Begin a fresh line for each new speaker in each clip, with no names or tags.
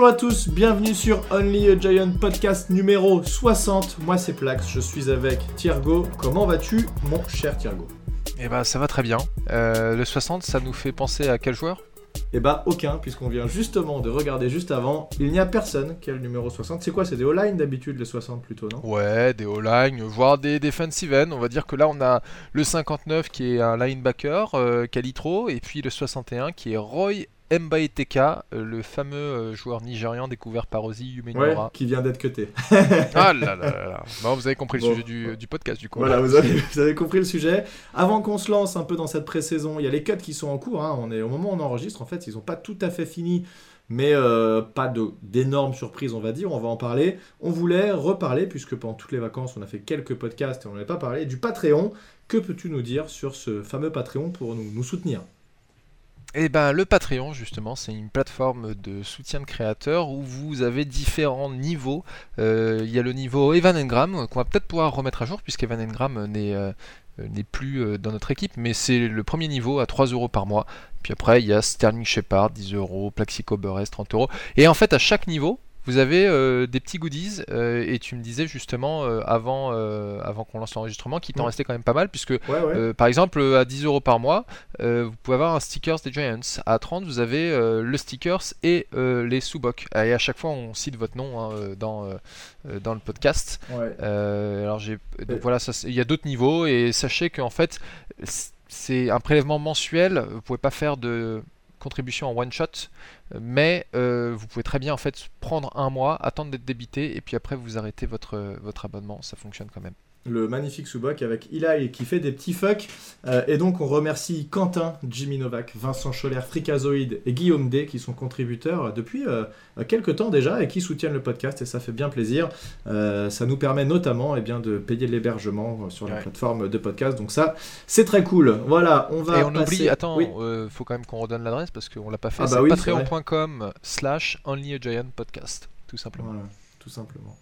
Bonjour à tous, bienvenue sur Only a Giant podcast numéro 60. Moi c'est Plax, je suis avec Thiergo. Comment vas-tu mon cher Thiergo?
Eh ben ça va très bien. Euh, le 60 ça nous fait penser à quel joueur?
Eh bah aucun, puisqu'on vient justement de regarder juste avant. Il n'y a personne qui a le numéro 60. C'est quoi C'est des O-line d'habitude les 60 plutôt, non?
Ouais, des O-line, voire des defensive end. On va dire que là on a le 59 qui est un linebacker, euh, Calitro, et puis le 61 qui est Roy Mbaeteka, euh, le fameux euh, joueur nigérian découvert par Ozzy.
Ouais, qui vient d'être cuté.
ah là là là là. Bon, vous avez compris le
Bon.
sujet du, du podcast du coup.
Voilà, vous avez, vous avez compris le sujet. Avant qu'on se lance un peu dans cette pré-saison, il y a les cuts qui sont en cours. hein. On est, au moment où on enregistre, en fait, ils n'ont pas tout à fait fini, mais euh, pas d'énormes surprises, on va dire. On va en parler. On voulait reparler, puisque pendant toutes les vacances, on a fait quelques podcasts et on n'en a pas parlé, du Patreon. Que peux-tu nous dire sur ce fameux Patreon pour nous, nous soutenir?
Et ben le Patreon justement, c'est une plateforme de soutien de créateurs où vous avez différents niveaux. Euh, il y a le niveau Evan Engram qu'on va peut-être pouvoir remettre à jour puisque Evan Engram n'est euh, n'est plus euh, dans notre équipe, mais c'est le premier niveau à 3 euros par mois. Puis après il y a Sterling Shepard 10 euros, Plaxico Burress 30 euros. Et en fait à chaque niveau vous avez euh, des petits goodies euh, et tu me disais justement euh, avant, avant qu'on lance l'enregistrement qu'il t'en
Ouais.
restait quand même pas mal puisque
Ouais, ouais.
par exemple, à 10 euros par mois, vous pouvez avoir un stickers des Giants. À 30, vous avez le stickers et les sous-bocs. Et à chaque fois, on cite votre nom hein, dans, dans le podcast. Alors, j'ai donc voilà, il y a d'autres niveaux et sachez qu'en fait, c'est un prélèvement mensuel. Vous pouvez pas faire de contribution en one shot, mais euh, vous pouvez très bien en fait prendre un mois, attendre d'être débité et puis après vous arrêtez votre votre abonnement. Ça fonctionne quand même.
Le magnifique Subok avec Eli qui fait des petits fucks. Euh, et donc on remercie Quentin, Jimmy Novak, Vincent Scholler, Fricazoïde et Guillaume D qui sont contributeurs depuis euh, quelques temps déjà et qui soutiennent le podcast et ça fait bien plaisir. Euh, ça nous permet notamment eh bien, de payer l'hébergement euh, sur la
Ouais.
plateforme de podcast. Donc ça, c'est très cool. Voilà, on va
Et on
passer-
oublie, attends,
Oui.
faut quand même qu'on redonne l'adresse parce qu'on l'a pas fait.
Ah bah
c'est
oui, c'est
patreon.com slash only a giant podcast, tout simplement.
Voilà, tout simplement.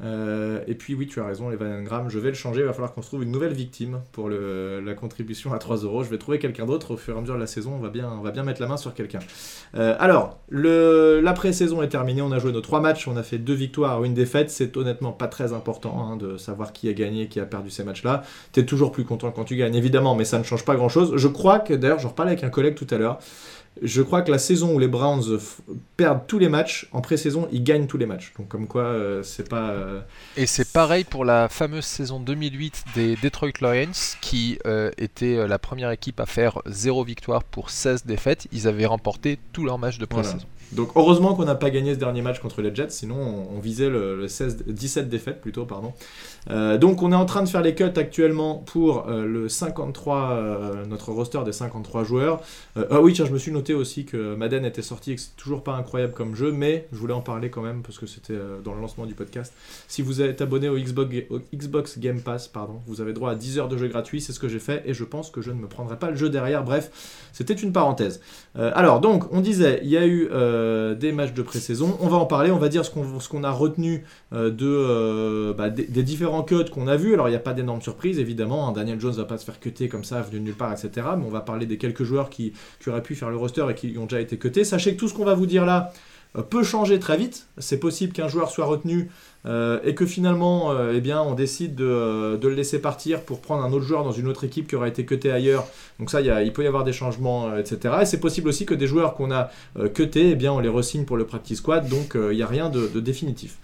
Euh, et puis oui, tu as raison, Evan Engram, je vais le changer, il va falloir qu'on trouve une nouvelle victime pour le- la contribution à 3 euros. Je vais trouver quelqu'un d'autre au fur et à mesure de la saison, on va bien, on va bien mettre la main sur quelqu'un. Euh, alors, le, la pré-saison est terminée, on a joué nos 3 matchs, on a fait 2 victoires, une défaite, c'est honnêtement pas très important hein, de savoir qui a gagné, qui a perdu ces matchs-là. T'es toujours plus content quand tu gagnes, évidemment, mais ça ne change pas grand-chose. Je crois que, d'ailleurs, j'en reparlais avec un collègue tout à l'heure, je crois que la saison où les Browns perdent tous les matchs, en pré-saison, ils gagnent tous les matchs. Donc comme quoi, euh, c'est pas... euh,
Et c'est pareil pour la fameuse saison 2008 des Detroit Lions qui euh, était euh, la première équipe à faire 0 victoire pour 16 défaites. Ils avaient remporté tous leurs matchs de
Voilà.
pré-saison.
Donc heureusement qu'on n'a pas gagné ce dernier match contre les Jets, sinon on, on visait le, le 16, 17 défaites plutôt, pardon. Donc on est en train de faire les cuts actuellement pour le 53, euh, notre roster des 53 joueurs. Ah oui, tiens, je me suis noté aussi que Madden était sorti et que c'est toujours pas incroyable comme jeu, mais je voulais en parler quand même parce que c'était euh, dans le lancement du podcast. Si vous êtes abonné au Xbox, Xbox Game Pass, pardon, vous avez droit à 10 heures de jeu gratuit, c'est ce que j'ai fait et je pense que je ne me prendrai pas le jeu derrière. Bref, c'était une parenthèse. Euh, alors, donc, on disait, il y a eu euh, des matchs de pré-saison. On va en parler, on va dire ce qu'on qu'on a retenu de, bah, des, différents cuts qu'on a vus. Alors, il n'y a pas d'énormes surprises, évidemment. hein. Daniel Jones va pas se faire cutter comme ça, venu de nulle part, etc. Mais on va parler des quelques joueurs qui, qui auraient pu faire le et qui ont déjà été cutés. Sachez que tout ce qu'on va vous dire là euh, peut changer très vite. C'est possible qu'un joueur soit retenu euh, et que finalement, euh, eh on décide de, le laisser partir pour prendre un autre joueur dans une autre équipe qui aurait été cuté ailleurs. Donc ça, il, peut y avoir des changements, etc. Et c'est possible aussi que des joueurs qu'on a cutés, eh on les resigne pour le practice squad. Donc il n'y a rien de définitif.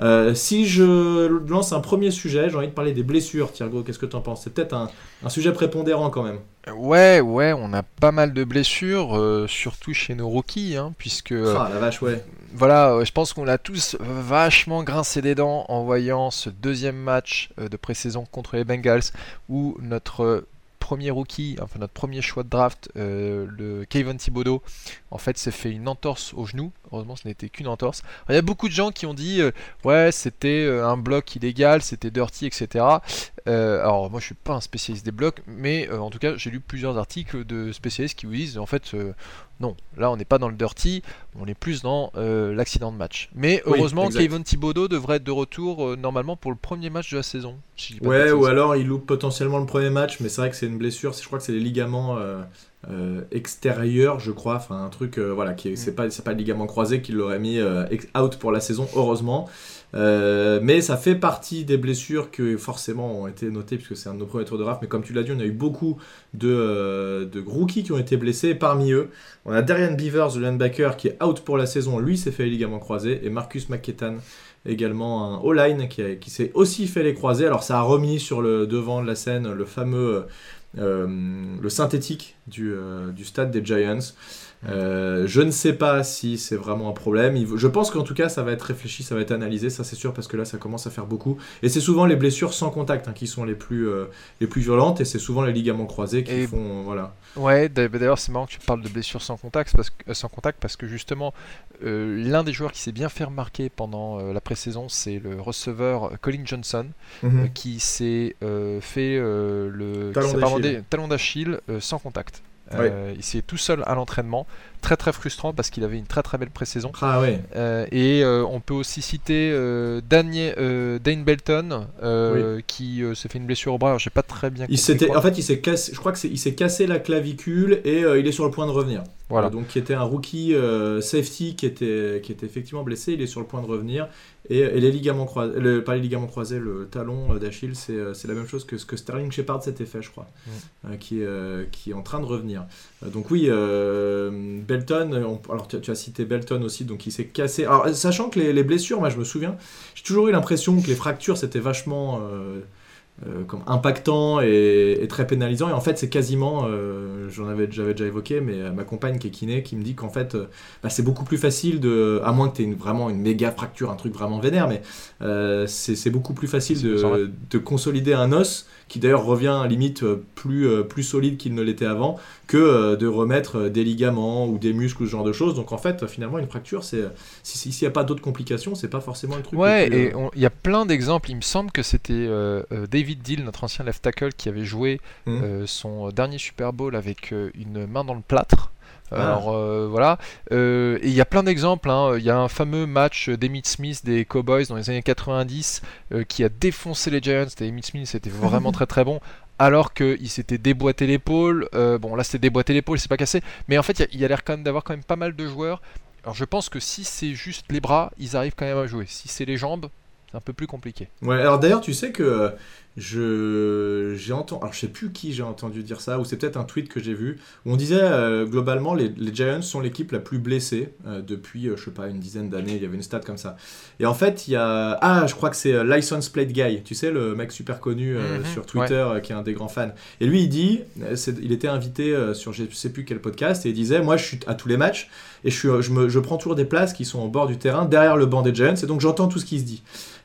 Euh, si je lance un premier sujet, j'ai envie de parler des blessures. Thiergo, qu'est-ce que tu en penses? C'est peut-être un, un sujet prépondérant quand même.
Ouais, ouais, on a pas mal de blessures, euh, surtout chez nos rookies, hein, puisque euh,
Ah la vache, ouais.
voilà, je pense qu'on a tous vachement grincé des dents en voyant ce deuxième match de pré-saison contre les Bengals où notre premier rookie, enfin notre premier choix de draft, euh, le Kevin Thibodeau, en fait s'est fait une entorse au genou. Heureusement, ce n'était qu'une entorse. Alors, il y a beaucoup de gens qui ont dit euh, ouais, c'était euh, un bloc illégal, c'était dirty, etc. Euh, alors moi, je suis pas un spécialiste des blocs, mais euh, en tout cas, j'ai lu plusieurs articles de spécialistes qui vous disent en fait non, là on n'est pas dans le dirty, on est plus dans l'accident de match. Mais
Oui,
heureusement,
exact.
Kevin Thibodeau devrait être de retour normalement pour le premier match de la saison. si
Ouais, ou alors il loupe potentiellement le premier match, mais c'est vrai que c'est une blessure. Je crois que c'est les ligaments, euh, extérieur, je crois, enfin un truc, voilà, qui c'est mm. pas, c'est pas le ligament croisé qui l'aurait mis out pour la saison, heureusement. Euh, mais ça fait partie des blessures que forcément ont été notées puisque c'est un de nos premiers tours de draft. Mais comme tu l'as dit, on a eu beaucoup de, euh, de rookies qui ont été blessés. parmi eux, on a Darian Beavers, le linebacker, qui est out pour la saison. Lui s'est fait les ligaments croisés. Et Marcus McKettan, également un O-line qui, qui s'est aussi fait les croisés. Alors ça a remis sur le devant de la scène le fameux euh, le synthétique du, du stade des Giants. Euh, je ne sais pas si c'est vraiment un problème. Je pense qu'en tout cas, ça va être réfléchi, ça va être analysé, ça c'est sûr, parce que là, ça commence à faire beaucoup. Et c'est souvent les blessures sans contact hein, qui sont les plus, euh, les plus violentes, et c'est souvent les ligaments croisés qui font. voilà.
Ouais, d'ailleurs, c'est marrant que tu parles de blessures sans contact, parce que, euh, sans contact, parce que justement, l'un des joueurs qui s'est bien fait remarquer pendant la pré-saison, c'est le receveur Colin Johnson, mhm. qui s'est fait le talon d'Achille sans contact. Euh, il s'est tout seul à l'entraînement. Très très frustrant parce qu'il avait une très très belle pré-saison.
Ah ouais.
Euh, et euh, on peut aussi citer Daniel, Dane Belton qui s'est fait une blessure au bras. J'ai pas très bien.
Il compris, en fait, il s'est cassé. Je crois que il s'est cassé la clavicule et il est sur le point de revenir. Voilà. donc qui était un rookie safety qui était qui était effectivement blessé. Il est sur le point de revenir et, les ligaments croisés, le, pas les ligaments croisés, le talon euh, d'Achille, euh, c'est la même chose que ce que Sterling Shepard s'était fait, je crois, mm. euh, qui, qui est en train de revenir. donc oui, Belton, alors tu, as cité Belton aussi, donc il s'est cassé. Alors sachant que les, les, blessures, moi je me souviens, j'ai toujours eu l'impression que les fractures c'était vachement euh, comme impactant et, très pénalisant. Et en fait, c'est quasiment, euh, j'en avais, j'avais déjà évoqué, mais ma compagne qui est kiné qui me dit qu'en fait, euh, bah, c'est beaucoup plus facile de, à moins que tu aies vraiment une méga fracture, un truc vraiment vénère, mais c'est, beaucoup plus facile de, de, consolider un os qui d'ailleurs revient limite plus, plus solide qu'il ne l'était avant, que de remettre des ligaments ou des muscles ou ce genre de choses. Donc en fait, finalement, une fracture, c'est s'il n'y a pas d'autres complications, c'est pas forcément le truc.
Ouais, et il y a plein d'exemples. Il me semble que c'était David David Deal, notre ancien left tackle, qui avait joué mmh. euh, son dernier Super Bowl avec euh, une main dans le plâtre. Ah. Alors euh, voilà, et il y a plein d'exemples. Hein. Il y a un fameux match d'Emmitt Smith des Cowboys dans les années 90 qui a défoncé les Giants. Et Emmitt Smith c'était vraiment très très bon. Alors qu'il s'était déboîté l'épaule. bon là c'était déboîté l'épaule, c'est pas cassé. Mais en fait il y a l'air quand même d'avoir quand même pas mal de joueurs. Alors je pense que si c'est juste les bras, ils arrivent quand même à jouer. Si c'est les jambes, c'est un peu plus compliqué.
Ouais, alors d'ailleurs, tu sais que je j'ai entendu alors je sais plus qui j'ai entendu dire ça ou c'est peut-être un tweet que j'ai vu où on disait euh, globalement les, les, Giants sont l'équipe la plus blessée euh, depuis euh, je sais pas une dizaine d'années. Il y avait une stat comme ça. Et en fait il y a ah je crois que c'est License Plate Guy. Tu sais le mec super connu mhm. sur Twitter qui est un des grands fans. Et lui il dit il était invité sur je sais plus quel podcast et il disait moi je suis à tous les matchs et je suis je, me, je prends toujours des places qui sont au bord du terrain derrière le banc des Giants et donc j'entends tout ce qui se dit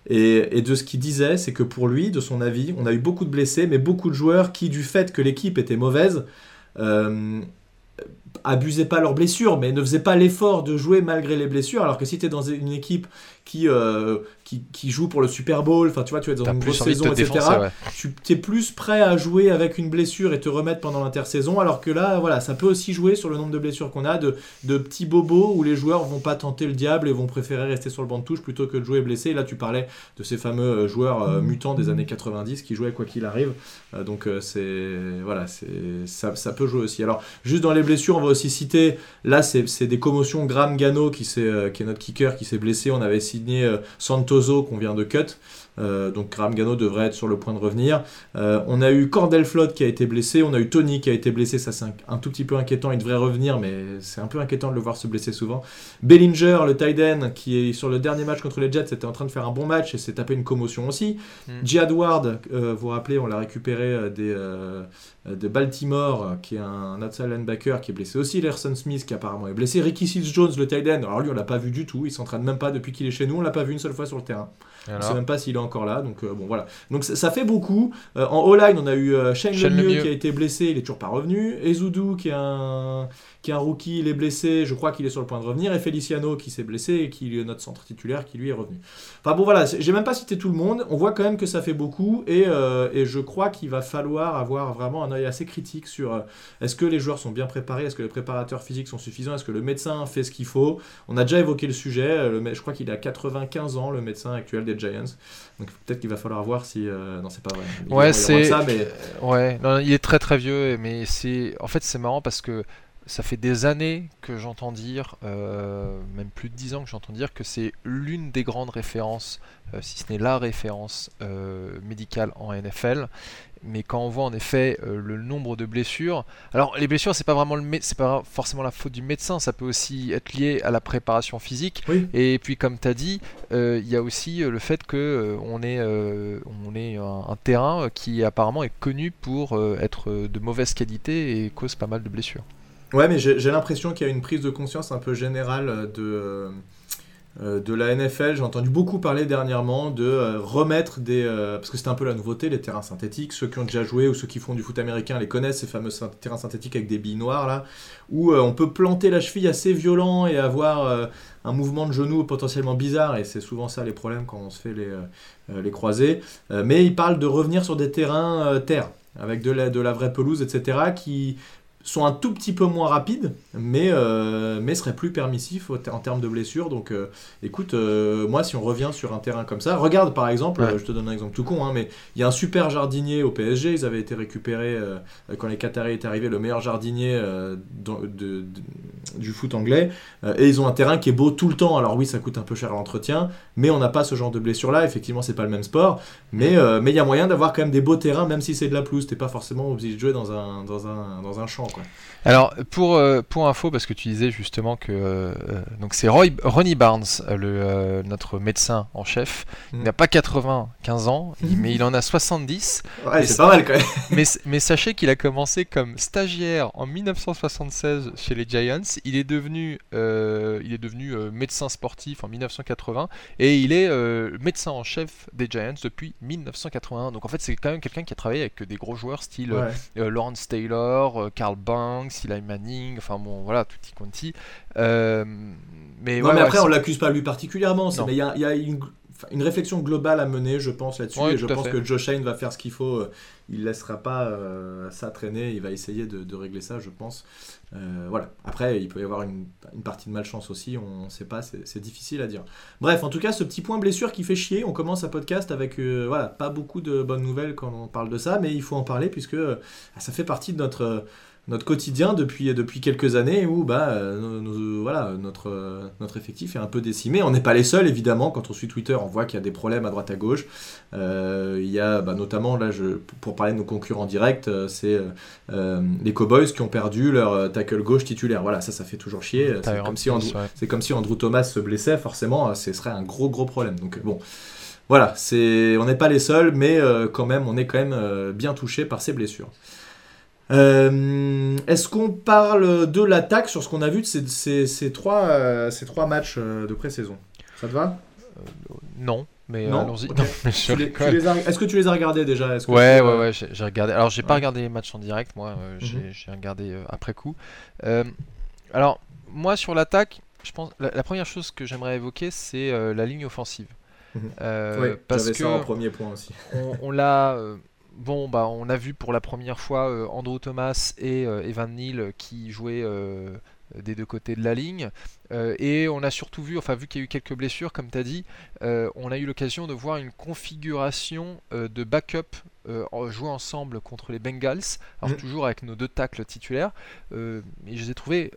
et, de ce qu'il disait, c'est que pour lui, de son avis, on a eu beaucoup de blessés, mais beaucoup de joueurs qui, du fait que l'équipe était mauvaise, euh, abusaient pas leurs blessures, mais ne faisaient pas l'effort de jouer malgré les blessures. Alors que si tu es dans une équipe qui, euh, qui, qui, joue pour le Super Bowl, enfin tu vois, tu es dans une grosse saison, etc. Tu es plus prêt à jouer avec une blessure et te remettre pendant l'intersaison, alors que là, voilà, ça peut aussi jouer sur le nombre de blessures qu'on a, de, de, petits bobos où les joueurs vont pas tenter le diable et vont préférer rester sur le banc de touche plutôt que de jouer blessé. Et là, tu parlais de ces fameux euh, joueurs euh, mutants des années 90 qui jouaient quoi qu'il arrive. donc c'est voilà, c'est ça, ça, peut jouer aussi. Alors juste dans les blessures, on va aussi citer, là c'est des commotions. Graham Gano qui, qui est notre kicker qui s'est blessé, on avait signé euh, Santoso qu'on vient de cut. Euh, donc Graham Gano devrait être sur le point de revenir. Euh, on a eu Cordell Flood qui a été blessé, on a eu Tony qui a été blessé, ça c'est un, tout petit peu inquiétant, il devrait revenir, mais c'est un peu inquiétant de le voir se blesser souvent. Bellinger, le tight end, qui est sur le dernier match contre les Jets, était en train de faire un bon match et s'est tapé une commotion aussi. Mm. Ward, vous vous rappelez, on l'a récupéré des, de Baltimore, qui est un outside linebacker qui est blessé aussi. Lerson Smith qui apparemment est blessé. Ricky Seals Jones, le tight end, alors lui on l'a pas vu du tout, il s'entraîne même pas depuis qu'il est chez nous, on l'a pas vu une seule fois sur le terrain. On ne sait même pas s'il est encore là. Donc euh, bon voilà. Donc ça, fait beaucoup. Euh, en O-line, on a eu euh, Shane, Lemieux, qui a été blessé, il est toujours pas revenu. Ezoudou qui est un qui est un rookie, il est blessé, je crois qu'il est sur le point de revenir, et Feliciano qui s'est blessé et qui est notre centre titulaire qui lui est revenu. Enfin bon voilà, j'ai même pas cité tout le monde, on voit quand même que ça fait beaucoup et, et je crois qu'il va falloir avoir vraiment un œil assez critique sur est-ce que les joueurs sont bien préparés, est-ce que les préparateurs physiques sont suffisants, est-ce que le médecin fait ce qu'il faut? On a déjà évoqué le sujet, le, je crois qu'il a 95 ans le médecin actuel des Giants. Donc peut-être qu'il va falloir voir si. non, c'est pas vrai.
ouais, c'est. Mais... Ouais, non, il est très très vieux, mais c'est. En fait, c'est marrant parce que ça fait des années que j'entends dire, euh, même plus de 10 ans que j'entends dire que c'est l'une des grandes références, euh, si ce n'est la référence euh, médicale en NFL. Mais quand on voit en effet le nombre de blessures, alors les blessures c'est pas vraiment le c'est pas forcément la faute du médecin, ça peut aussi être lié à la préparation physique. Et puis comme tu as dit, il y a aussi le fait que on est on est un, terrain qui apparemment est connu pour être de mauvaise qualité et cause pas mal de blessures.
Ouais, mais j'ai l'impression qu'il y a une prise de conscience un peu générale de, euh, de la NFL. J'ai entendu beaucoup parler dernièrement de euh, remettre des. Euh, parce que c'était un peu la nouveauté, les terrains synthétiques. Ceux qui ont déjà joué ou ceux qui font du foot américain les connaissent, ces fameux terrains synthétiques avec des billes noires, là, où on peut planter la cheville assez violent et avoir un mouvement de genou potentiellement bizarre. Et c'est souvent ça les problèmes quand on se fait les, les mais ils parlent de revenir sur des terrains terre avec de la, de la vraie pelouse, etc., qui sont un tout petit peu moins rapides, mais, euh, mais seraient plus permissifs en termes de blessures. Donc euh, écoute, euh, moi si on revient sur un terrain comme ça, regarde par exemple, je te donne un exemple tout con, hein, mais il y a un super jardinier au PSG, ils avaient été récupérés quand les Qataris étaient arrivés, le meilleur jardinier de, du foot anglais, et ils ont un terrain qui est beau tout le temps. Alors oui, ça coûte un peu cher à l'entretien, mais on n'a pas ce genre de blessure là, effectivement c'est pas le même sport, mais mais il y a moyen d'avoir quand même des beaux terrains, même si c'est de la pelouse, t'es pas forcément obligé de jouer dans un, dans un, dans un champ.
Alors pour euh, pour info parce que tu disais justement que euh, donc c'est Roy, Ronnie Barnes le euh, notre médecin en chef. Il mm. n'a pas 95 ans, mais il en a 70.
Ouais, c'est pas mal quand même.
mais, mais sachez qu'il a commencé comme stagiaire en 1976 chez les Giants. Il est devenu il est devenu médecin sportif en 1980 et il est médecin en chef des Giants depuis 1981. Donc en fait c'est quand même quelqu'un qui a travaillé avec des gros joueurs style Lawrence Taylor, Carl Banks, Eli Manning, enfin bon, voilà, tutti quanti. Euh,
mais, mais après, on l'accuse pas lui particulièrement. Mais il y a, y a une, une, réflexion globale à mener, je pense, là-dessus. et je pense que Josh Shane va faire ce qu'il faut. Euh, il laissera pas euh, ça traîner. Il va essayer de, de régler ça, je pense. Euh, voilà. Après, il peut y avoir une, une partie de malchance aussi. On ne sait pas. C'est difficile à dire. Bref, en tout cas, ce petit point blessure qui fait chier. On commence un podcast avec voilà, pas beaucoup de bonnes nouvelles quand on parle de ça, mais il faut en parler puisque ça fait partie de notre notre quotidien depuis, depuis quelques années où bah, euh, voilà, notre, notre effectif est un peu décimé. On n'est pas les seuls, évidemment. Quand on suit Twitter, on voit qu'il y a des problèmes à droite à gauche. Euh, il y a bah, notamment, là, je, pour parler de nos concurrents directs, euh, c'est les Cowboys qui ont perdu leur tackle gauche titulaire. Voilà, ça, ça fait toujours chier. C'est comme, si Andrew, comme si Andrew Thomas se blessait, forcément, ce serait un gros, gros problème. Donc, bon. Voilà, c'est, on n'est pas les seuls, mais quand même, on est quand même bien touché par ces blessures. Euh, est-ce qu'on parle de l'attaque sur ce qu'on a vu de ces, trois, euh, ces trois matchs euh, de pré-saison? Ça te va?
Non, mais allons-y.
Est-ce que tu les as regardés déjà?
-ce Ouais, ouais, ouais, j'ai regardé. Alors, j'ai pas regardé les matchs en direct, moi, mhm. j'ai regardé après coup. alors, moi, sur l'attaque, je pense la, première chose que j'aimerais évoquer, c'est la ligne offensive.
Mhm. oui, parce que ça en premier point aussi.
on, on l'a bon, bah, on a vu pour la première fois euh, Andrew Thomas et euh, Evan Neal qui jouaient euh, des deux côtés de la ligne. et on a surtout vu, enfin vu qu'il y a eu quelques blessures, comme tu as dit, on a eu l'occasion de voir une configuration de backup jouer ensemble contre les Bengals, alors mm. toujours avec nos deux tacles titulaires, et je les ai trouvés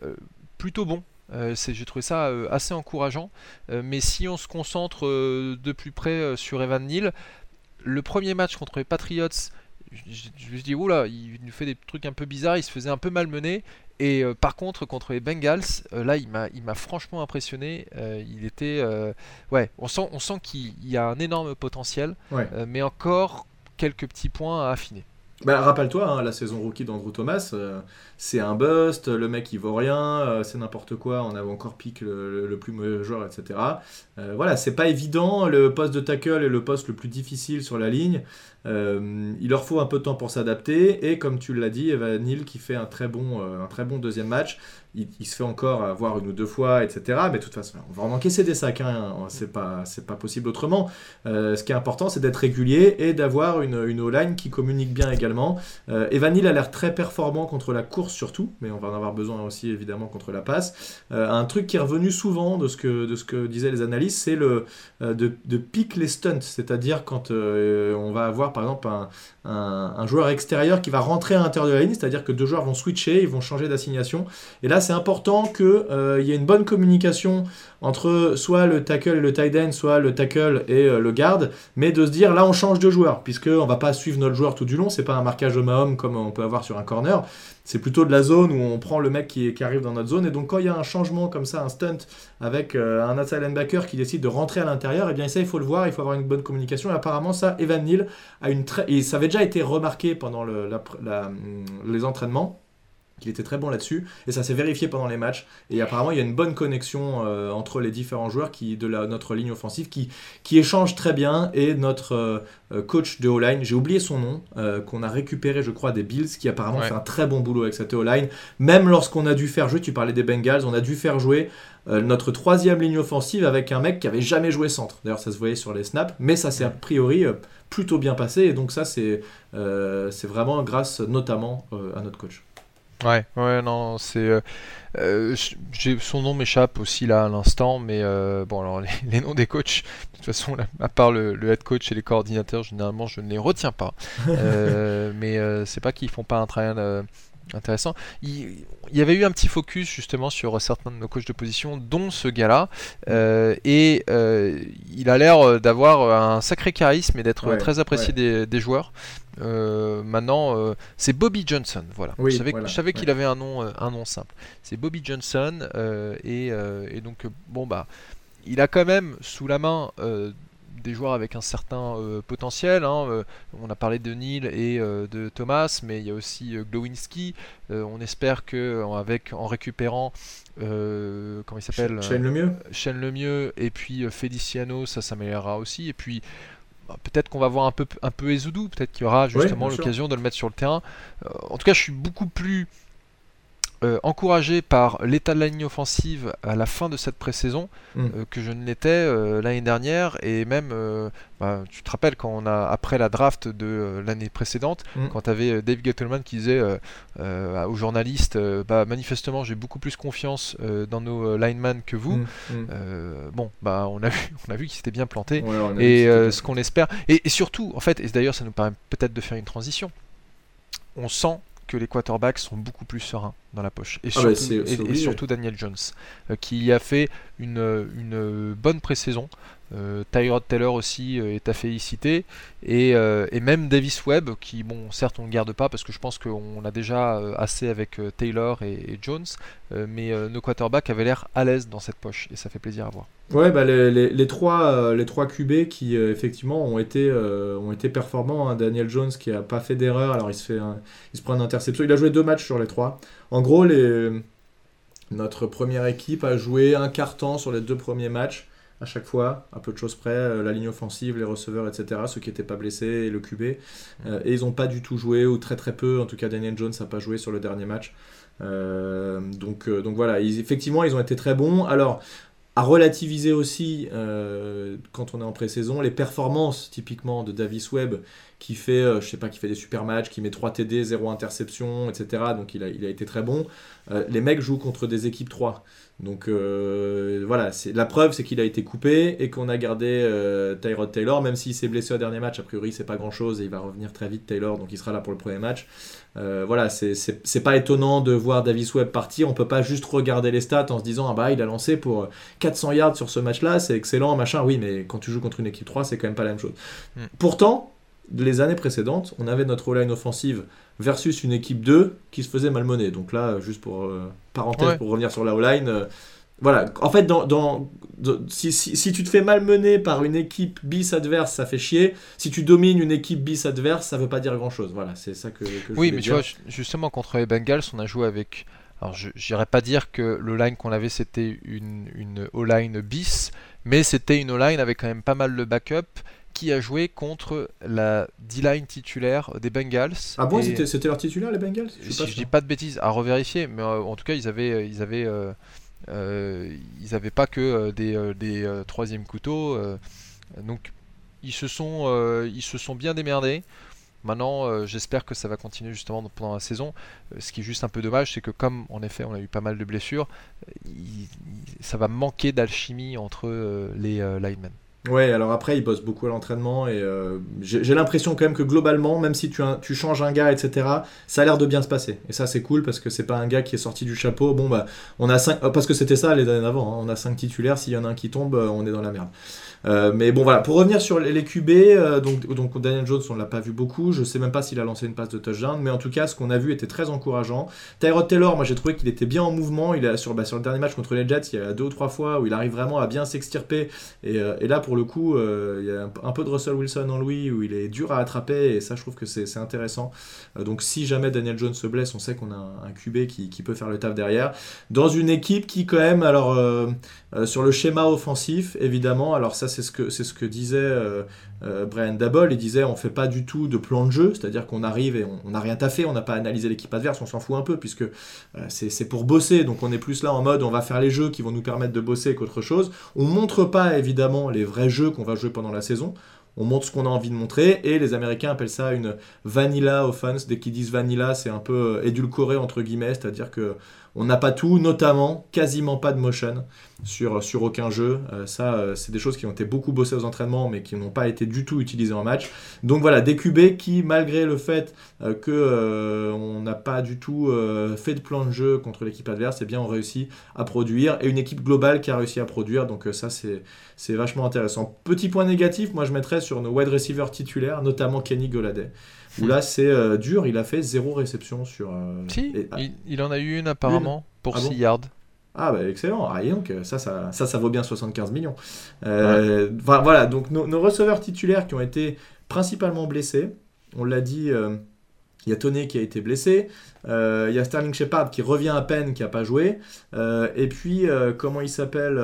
plutôt bons. j'ai trouvé ça assez encourageant. mais si on se concentre de plus près sur Evan Neal, le premier match contre les Patriots, je, me suis dit, oula, il nous fait des trucs un peu bizarres, il se faisait un peu malmener. Et euh, par contre, contre les Bengals, euh, là, il m'a franchement impressionné. Euh, il était. ouais, on sent, on sent qu'il y a un énorme potentiel, mais encore quelques petits points à affiner.
Bah, rappelle-toi, hein, la saison rookie d'Andrew Thomas, euh, c'est un bust, le mec il vaut rien, euh, c'est n'importe quoi, on avait encore pique le, plus mauvais joueur, etc. Euh, voilà, c'est pas évident, le poste de tackle est le poste le plus difficile sur la ligne. il leur faut un peu de temps pour s'adapter, et comme tu l'as dit, Evan qui fait un très bon deuxième match. Il, se fait encore avoir une ou deux fois, etc. Mais de toute façon, on va en encaisser des sacs, hein. c'est pas, pas possible autrement. Euh, ce qui est important, c'est d'être régulier et d'avoir une, une O-line qui communique bien également. Euh, Evan Hill a l'air très performant contre la course surtout, mais on va en avoir besoin aussi évidemment contre la passe. Euh, un truc qui est revenu souvent de ce que, de ce que disaient les analystes, c'est le de, de pique les stunts, c'est-à-dire quand on va avoir par exemple un, un, joueur extérieur qui va rentrer à l'intérieur de la ligne, c'est-à-dire que deux joueurs vont switcher, ils vont changer d'assignation. Et là, c'est important qu'il euh, y ait une bonne communication entre soit le tackle et le tight end, soit le tackle et euh, le garde, mais de se dire là, on change de joueur, puisqu'on ne va pas suivre notre joueur tout du long, c'est pas un marquage homme à homme comme on peut avoir sur un corner, c'est plutôt de la zone où on prend le mec qui, arrive dans notre zone. Et donc, quand il y a un changement comme ça, un stunt avec euh, un outside linebacker qui décide de rentrer à l'intérieur, et eh bien ça, il faut le voir, il faut avoir une bonne communication. Et apparemment, ça, Evan Neal a une très. Et ça avait déjà été remarqué pendant les entraînements qu'il était très bon là-dessus et ça s'est vérifié pendant les matchs et apparemment il y a une bonne connexion euh, entre les différents joueurs qui de la, notre ligne offensive qui, qui échangent très bien et notre euh, coach de O-line. J'ai oublié son nom euh, qu'on a récupéré je crois des Bills qui apparemment fait un très bon boulot avec cette O-line. Même lorsqu'on a dû faire jouer tu parlais des Bengals on a dû faire jouer notre troisième ligne offensive avec un mec qui avait jamais joué centre. D'ailleurs ça se voyait sur les snaps mais ça s'est a priori plutôt bien passé et donc ça c'est c'est vraiment grâce notamment à notre coach
Ouais, ouais, non, c'est. Euh, euh, son nom m'échappe aussi là à l'instant, mais euh, bon, alors les, noms des coachs, de toute façon, à part le, head coach et les coordinateurs, généralement je ne les retiens pas. mais c'est pas qu'ils font pas un travail intéressant. Il, y avait eu un petit focus justement sur certains de nos coachs de position, dont ce gars-là, et il a l'air d'avoir un sacré charisme et d'être très apprécié des, joueurs. Euh, maintenant, euh, c'est Bobby Johnson. Voilà. je savais, qu'il avait un nom, euh, un nom simple. C'est Bobby Johnson et, donc bon bah, il a quand même sous la main des joueurs avec un certain potentiel. Hein, on a parlé de Neil et de Thomas, mais il y a aussi Glowinski. on espère que avec en récupérant comment il s'appelle
Shane Lemieux.
Shane Lemieux et puis Feliciano, ça s'améliorera aussi. Et puis bah, peut-être qu'on va voir un peu, un peu Ezoudou, peut-être qu'il y aura justement l'occasion de le mettre sur le terrain. Euh, en tout cas, je suis beaucoup plus euh, encouragé par l'état de la ligne offensive à la fin de cette pré-saison mm. euh, que je ne l'étais euh, l'année dernière et même bah, tu te rappelles quand on a après la draft de l'année précédente mm. quand tu avais Dave Gettleman qui disait aux journalistes bah, manifestement j'ai beaucoup plus confiance dans nos linemen que vous mm. bon bah on a vu on a vu qu'il s'était bien planté et ce qu'on espère et, et, surtout en fait et d'ailleurs ça nous permet peut-être de faire une transition on sent que les quarterbacks sont beaucoup plus sereins dans la poche. Et ah surtout, et, Daniel Jones, euh, qui a fait une, une bonne pré-saison. Euh, Tyrod Taylor aussi euh, est à féliciter. Et, et, même Davis Webb, qui, bon, certes, on ne garde pas parce que je pense qu'on a déjà assez avec Taylor et, Jones, mais nos quarterbacks avaient l'air à l'aise dans cette poche et ça fait plaisir à voir.
Ouais, bah les, les, trois, les trois QB qui effectivement ont été, ont été performants. Hein. Daniel Jones qui a pas fait d'erreur, alors il se, fait il se prend une interception. Il a joué deux matchs sur les trois. En gros, les... notre première équipe a joué un quart temps sur les deux premiers matchs à chaque fois, à peu de choses près, euh, la ligne offensive, les receveurs, etc., ceux qui n'étaient pas blessés et le QB. Euh, et ils n'ont pas du tout joué, ou très très peu, en tout cas Daniel Jones n'a pas joué sur le dernier match. Euh, donc, donc voilà, effectivement, ils ont été très bons. Alors, à relativiser aussi, quand on est en pré-saison, les performances typiquement de Davis Webb, qui fait, euh, je sais pas, qui fait des super matchs, qui met 3 TD, 0 interception, etc. Donc il a, il a été très bon. Euh, les mecs jouent contre des équipes 3. Donc euh, voilà, c'est la preuve, c'est qu'il a été coupé et qu'on a gardé Tyrod Taylor, même s'il s'est blessé au dernier match. A priori, c'est pas grand chose et il va revenir très vite Taylor, donc il sera là pour le premier match. voilà, c'est pas étonnant de voir Davis Webb partir. On peut pas juste regarder les stats en se disant ah bah il a lancé pour 400 yards sur ce match-là, c'est excellent, machin. Oui, mais quand tu joues contre une équipe 3, c'est quand même pas la même chose. Mm. Pourtant, les années précédentes, on avait notre line offensive versus une équipe 2 qui se faisait malmener. Donc là, juste pour euh, parenthèse, pour revenir sur la O-line, euh, voilà. En fait, dans, si, tu te fais malmener par une équipe bis adverse, ça fait chier. Si tu domines une équipe bis adverse, ça veut pas dire grand chose. Voilà, c'est ça que, que
Oui, mais tu vois, justement, contre les Bengals, on a joué avec. Alors, je n'irais pas dire que le line qu'on avait c'était une, une O-line bis, mais c'était une O-line avec quand même pas mal de backup qui a joué contre la D-line titulaire des Bengals.
Ah bon,
Et
c'était leur titulaire les Bengals? Je suis
si
pas
je
sûr.
dis pas de bêtises, à revérifier, mais euh, en tout cas, ils avaient, ils avaient, euh, euh, ils avaient pas que euh, des, euh, des euh, troisième couteaux. euh, donc, ils se sont, euh, ils se sont bien démerdés. Maintenant, euh, j'espère que ça va continuer justement pendant la saison. Euh, ce qui est juste un peu dommage, c'est que comme en effet on a eu pas mal de blessures, euh, il- il- ça va manquer d'alchimie entre euh, les euh, linemen.
Ouais, alors après, ils bossent beaucoup à l'entraînement et euh, j'ai l'impression quand même que globalement, même si tu, tu changes un gars, etc., ça a l'air de bien se passer. Et ça, c'est cool parce que c'est pas un gars qui est sorti du chapeau. Bon, bah, on a cinq, parce que c'était ça les années d'avant, hein, on a cinq titulaires, s'il y en a un qui tombe, euh, on est dans la merde. Euh, mais bon, voilà, pour revenir sur les, QB, euh, donc, donc Daniel Jones, on l'a pas vu beaucoup, je sais même pas s'il a lancé une passe de touchdown, mais en tout cas, ce qu'on a vu était très encourageant. Tyrod Taylor, moi j'ai trouvé qu'il était bien en mouvement. Il a, sur, bah, sur le dernier match contre les Jets, il y a deux ou trois fois où il arrive vraiment à bien s'extirper. Et, euh, là, pour le coup, il y a un, peu de Russell Wilson en lui où il est dur à attraper. Et ça, je trouve que c'est intéressant. Donc, si jamais Daniel Jones se blesse, on sait qu'on a un, QB qui, qui peut faire le taf derrière. Dans une équipe qui, quand même, alors sur le schéma offensif, évidemment, alors ça, c'est ce que, disait. euh, euh, Brian Dabble, il disait on fait pas du tout de plan de jeu, c'est-à-dire qu'on arrive et on n'a rien taffé, on n'a pas analysé l'équipe adverse, on s'en fout un peu puisque euh, c'est pour bosser, donc on est plus là en mode on va faire les jeux qui vont nous permettre de bosser qu'autre chose. On montre pas évidemment les vrais jeux qu'on va jouer pendant la saison. On montre ce qu'on a envie de montrer et les Américains appellent ça une vanilla offense. Dès qu'ils disent vanilla, c'est un peu édulcoré entre guillemets, c'est-à-dire que on n'a pas tout, notamment quasiment pas de motion sur, aucun jeu. Euh, ça, euh, c'est des choses qui ont été beaucoup bossées aux entraînements, mais qui n'ont pas été du tout utilisées en match. Donc voilà, des qui, malgré le fait euh, que euh, on n'a pas du tout fait de plan de jeu contre l'équipe adverse, eh bien, on réussit à produire. Et une équipe globale qui a réussi à produire. Donc ça, c'est vachement intéressant. Petit point négatif, moi je mettrais sur nos wide receivers titulaires, notamment Kenny Goladay. Où là, c'est euh, dur, il a fait zéro réception sur. euh,
Si,
et-
il, il en a eu une apparemment pour
Ah bon
6 yards.
ah bah excellent, ah, et donc euh, ça, ça, ça, ça vaut bien 75 millions. Euh, voilà, donc nos, nos receveurs titulaires qui ont été principalement blessés, on l'a dit, il y a Tony qui a été blessé, il y a Sterling Shepard qui revient à peine, qui n'a pas joué, et puis comment il s'appelle,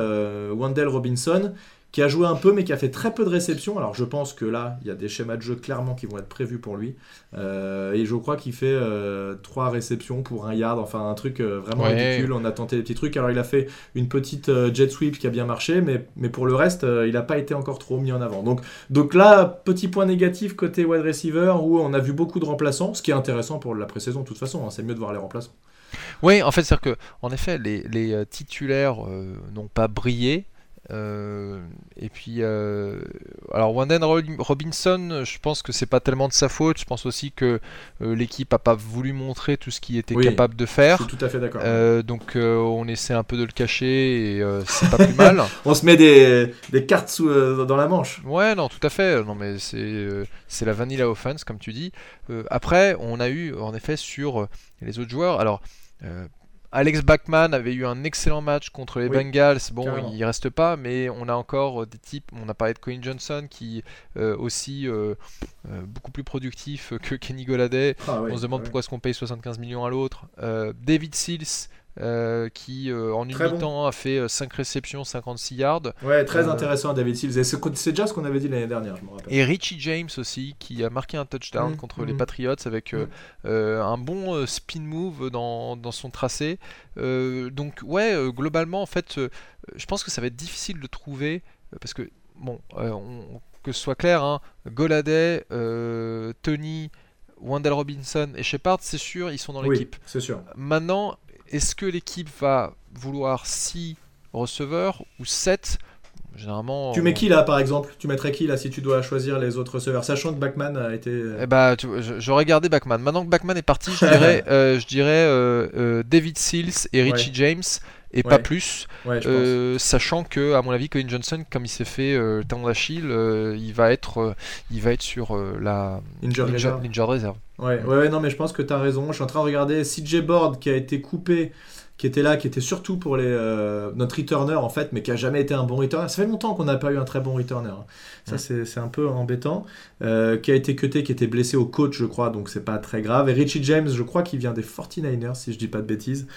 Wendell Robinson, qui a joué un peu mais qui a fait très peu de réceptions. Alors je pense que là, il y a des schémas de jeu clairement qui vont être prévus pour lui. Euh, et je crois qu'il fait euh, 3 réceptions pour un yard, enfin un truc euh, vraiment
Ouais.
ridicule. On a tenté des petits trucs. Alors il a fait une petite jet sweep qui a bien marché, mais, mais pour le reste, il n'a pas été encore trop mis en avant. Donc, donc là, petit point négatif côté wide receiver où on a vu beaucoup de remplaçants, ce qui est intéressant pour la pré-saison de toute façon. hein, c'est mieux de voir les remplaçants.
Oui, en fait, c'est-à-dire que, en effet, les, les, titulaires n'ont pas brillé. Euh, et puis, euh, alors Wanden Ro- Robinson, je pense que c'est pas tellement de sa faute. Je pense aussi que euh, l'équipe a pas voulu montrer tout ce qu'il était
Oui,
capable de
Je
faire.
suis tout à fait d'accord.
Donc, on essaie un peu de le cacher et c'est pas plus mal.
On se met des, des cartes sous, dans la manche.
Ouais, non, tout à fait. Non, mais c'est la vanilla offense, comme tu dis. Après, on a eu, en effet, sur les autres joueurs. Alors, euh, Alex Bachman avait eu un excellent match contre les
Oui,
Bengals. Bon,
carrément.
il reste pas, mais on a encore euh, des types. On a parlé de Cohen Johnson, qui euh, aussi euh, beaucoup plus productif que Kenny Goladay.
Ah
on se demande
ouais.
pourquoi est-ce qu'on paye 75 millions à l'autre. David Seals. Euh, qui euh, en une
bon.
a fait 5 réceptions, 56 yards.
Ouais, très
Euh,
intéressant David Sills. Et c'est déjà ce qu'on avait dit l'année dernière, je me rappelle.
Et Richie James aussi, qui a marqué un touchdown
Mhm,
contre les
mhm.
Patriots avec euh, euh, un bon euh, spin move dans, dans son tracé. Euh, donc ouais, euh, globalement, en fait, euh, je pense que ça va être difficile de trouver, euh, parce que, bon, euh, on- que ce soit clair, hein, Goladay, euh, Tony, Wendell Robinson et Shepard, c'est sûr, ils sont dans
Oui,
l'équipe.
c'est sûr.
Maintenant, est-ce que l'équipe va vouloir 6 receveurs ou 7 Généralement,
Tu
on-
mets qui là par exemple? Tu mettrais qui là si tu dois choisir les autres receveurs? Sachant que Bachman a été. euh,
Eh bah, tu j'aurais gardé Bachman. Maintenant que Bachman est parti, je dirais, euh, je dirais euh, euh, David Seals et Richie
Ouais.
James et pas
Ouais,
plus.
Ouais,
Euh, sachant que, à mon avis, Colin Johnson, comme il s'est fait euh, tendon d'Achille, euh, il va être, euh, il va être sur la.
Injured
l'injured- reserve.
Ouais, ouais, ouais, non, mais je pense que tu as raison. Je suis en train de regarder CJ Board qui a été coupé qui était là, qui était surtout pour les, notre returner en fait, mais qui a jamais été un bon returner. Ça fait longtemps qu'on n'a pas eu un très bon returner. Hein. Ça, c'est un peu embêtant. qui a été cuté, qui était blessé au coach, je crois, donc c'est pas très grave. Et Richie James, je crois qu'il vient des 49ers, si je dis pas de bêtises.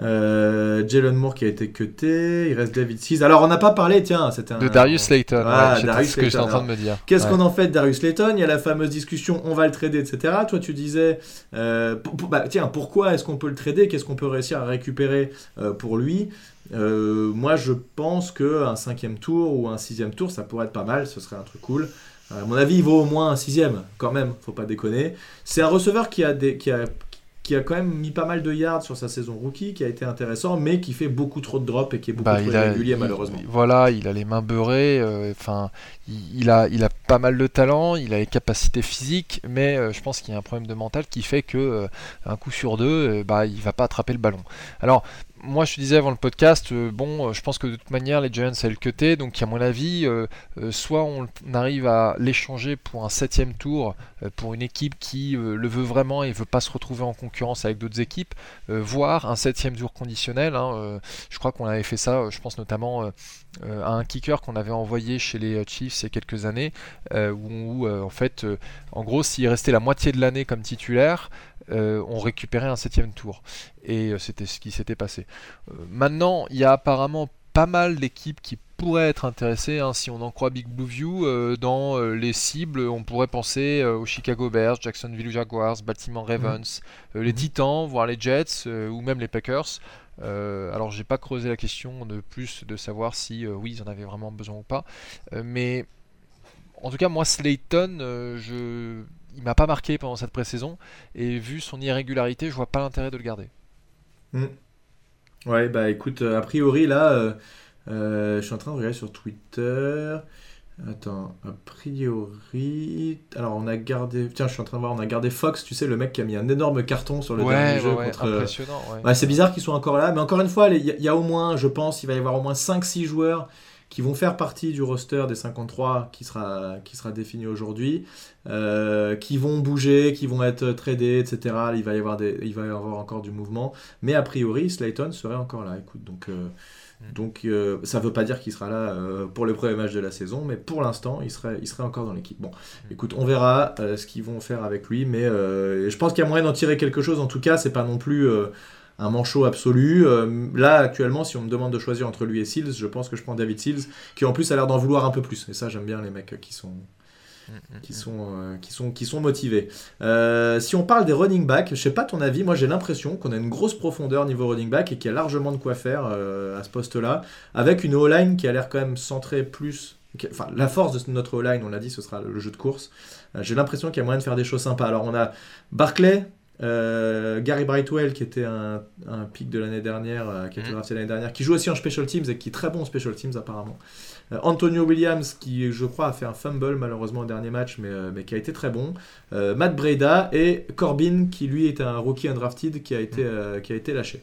Euh, Jalen Moore qui a été cuté, il reste David Seas. Alors on n'a pas parlé, tiens, c'était
de Darius Slayton. Ah, ce que j'étais en train de me dire.
Qu'est-ce qu'on en fait de Darius Slayton? Il y a la fameuse discussion, on va le trader, etc. Toi tu disais, euh, bah, tiens, pourquoi est-ce qu'on peut le trader? Qu'est-ce qu'on peut réussir à récupérer euh, pour lui? Moi je pense que un cinquième tour ou un sixième tour, ça pourrait être pas mal, ce serait un truc cool. À mon avis, il vaut au moins un sixième, quand même, faut pas déconner. C'est un receveur qui a, des, qui a qui a quand même mis pas mal de yards sur sa saison rookie, qui a été intéressant, mais qui fait beaucoup trop de drops et qui est beaucoup bah, trop irrégulier malheureusement.
voilà, il a les mains beurrées, euh, enfin, il, a, il a pas mal de talent, il a les capacités physiques, mais euh, je pense qu'il y a un problème de mental qui fait que euh, un coup sur deux, bah, il va pas attraper le ballon. Alors, moi, je te disais avant le podcast, euh, bon, euh, je pense que de toute manière, les Giants, c'est le cuté. Donc, à mon avis, euh, soit on, arrive à l'échanger pour un septième tour pour une équipe qui le veut vraiment et veut pas se retrouver en concurrence avec d'autres équipes, voire un septième tour conditionnel. Hein, je crois qu'on avait fait ça, je pense notamment à un kicker qu'on avait envoyé chez les Chiefs il y a quelques années, où, en fait, en gros, s'il restait la moitié de l'année comme titulaire, euh, on récupérait un septième tour. Et euh, c'était ce qui s'était passé. Euh, maintenant, il y a apparemment pas mal d'équipes qui pourraient être intéressées, hein, si on en croit Big Blue View, dans les cibles, on pourrait penser aux Chicago Bears, Jacksonville Jaguars, Baltimore Ravens, les mhm. Titans, voire les Jets, ou même les Packers. alors j'ai pas creusé la question de plus de savoir si oui ils en avaient vraiment besoin ou pas, mais en tout cas moi Slayton, je il m'a pas marqué pendant cette pré-saison et vu son irrégularité, je vois pas l'intérêt de le garder.
Hmm. Ouais, bah écoute, euh, a priori là, euh, euh, je suis en train de regarder sur Twitter. Attends, a priori. Alors on a gardé. Tiens, je suis en train de voir, on a gardé Fox, tu sais, le mec qui a mis un énorme carton sur le dernier jeu contre.
Impressionnant,
ouais. c'est bizarre qu'ils soient encore là, mais encore une fois, il y, a au moins, je pense, il va y avoir au moins 5-6 joueurs qui vont faire partie du roster des 53 qui sera, qui sera défini aujourd'hui, euh, qui vont bouger, qui vont être tradés, etc. Il va, y avoir des, il va y avoir encore du mouvement. Mais a priori, Slayton serait encore là. Écoute, donc, euh, mm. donc euh, ça ne veut pas dire qu'il sera là pour le premier match de la saison, mais pour l'instant, il serait, il serait encore dans l'équipe. Bon, mm. écoute, on verra ce qu'ils vont faire avec lui, mais je pense qu'il y a moyen d'en tirer quelque chose. En tout cas, c'est pas non plus un manchot absolu. Euh, là, actuellement, si on me demande de choisir entre lui et Seals, je pense que je prends David Seals, qui en plus a l'air d'en vouloir un peu plus. Et ça, j'aime bien les mecs qui sont, qui sont, euh, qui sont, qui sont motivés. Euh, si on parle des running backs, je sais pas ton avis, moi j'ai l'impression qu'on a une grosse profondeur niveau running back et qu'il y a largement de quoi faire à ce poste-là, avec une O-line qui a l'air quand même centrée plus. Enfin, la force de notre O-line, on l'a dit, ce sera le jeu de course. j'ai l'impression qu'il y a moyen de faire des choses sympas. Alors on a Barclay, euh, Gary Brightwell, qui était un, un pic de l'année dernière, euh, qui a été mhm. drafté l'année dernière, qui joue aussi en special teams et qui est très bon en special teams apparemment. Euh, Antonio Williams, qui je crois a fait un fumble malheureusement au dernier match, mais, mais qui a été très bon. Matt Breda et Corbin, qui lui était un rookie undrafted qui a été, mhm. qui a été lâché.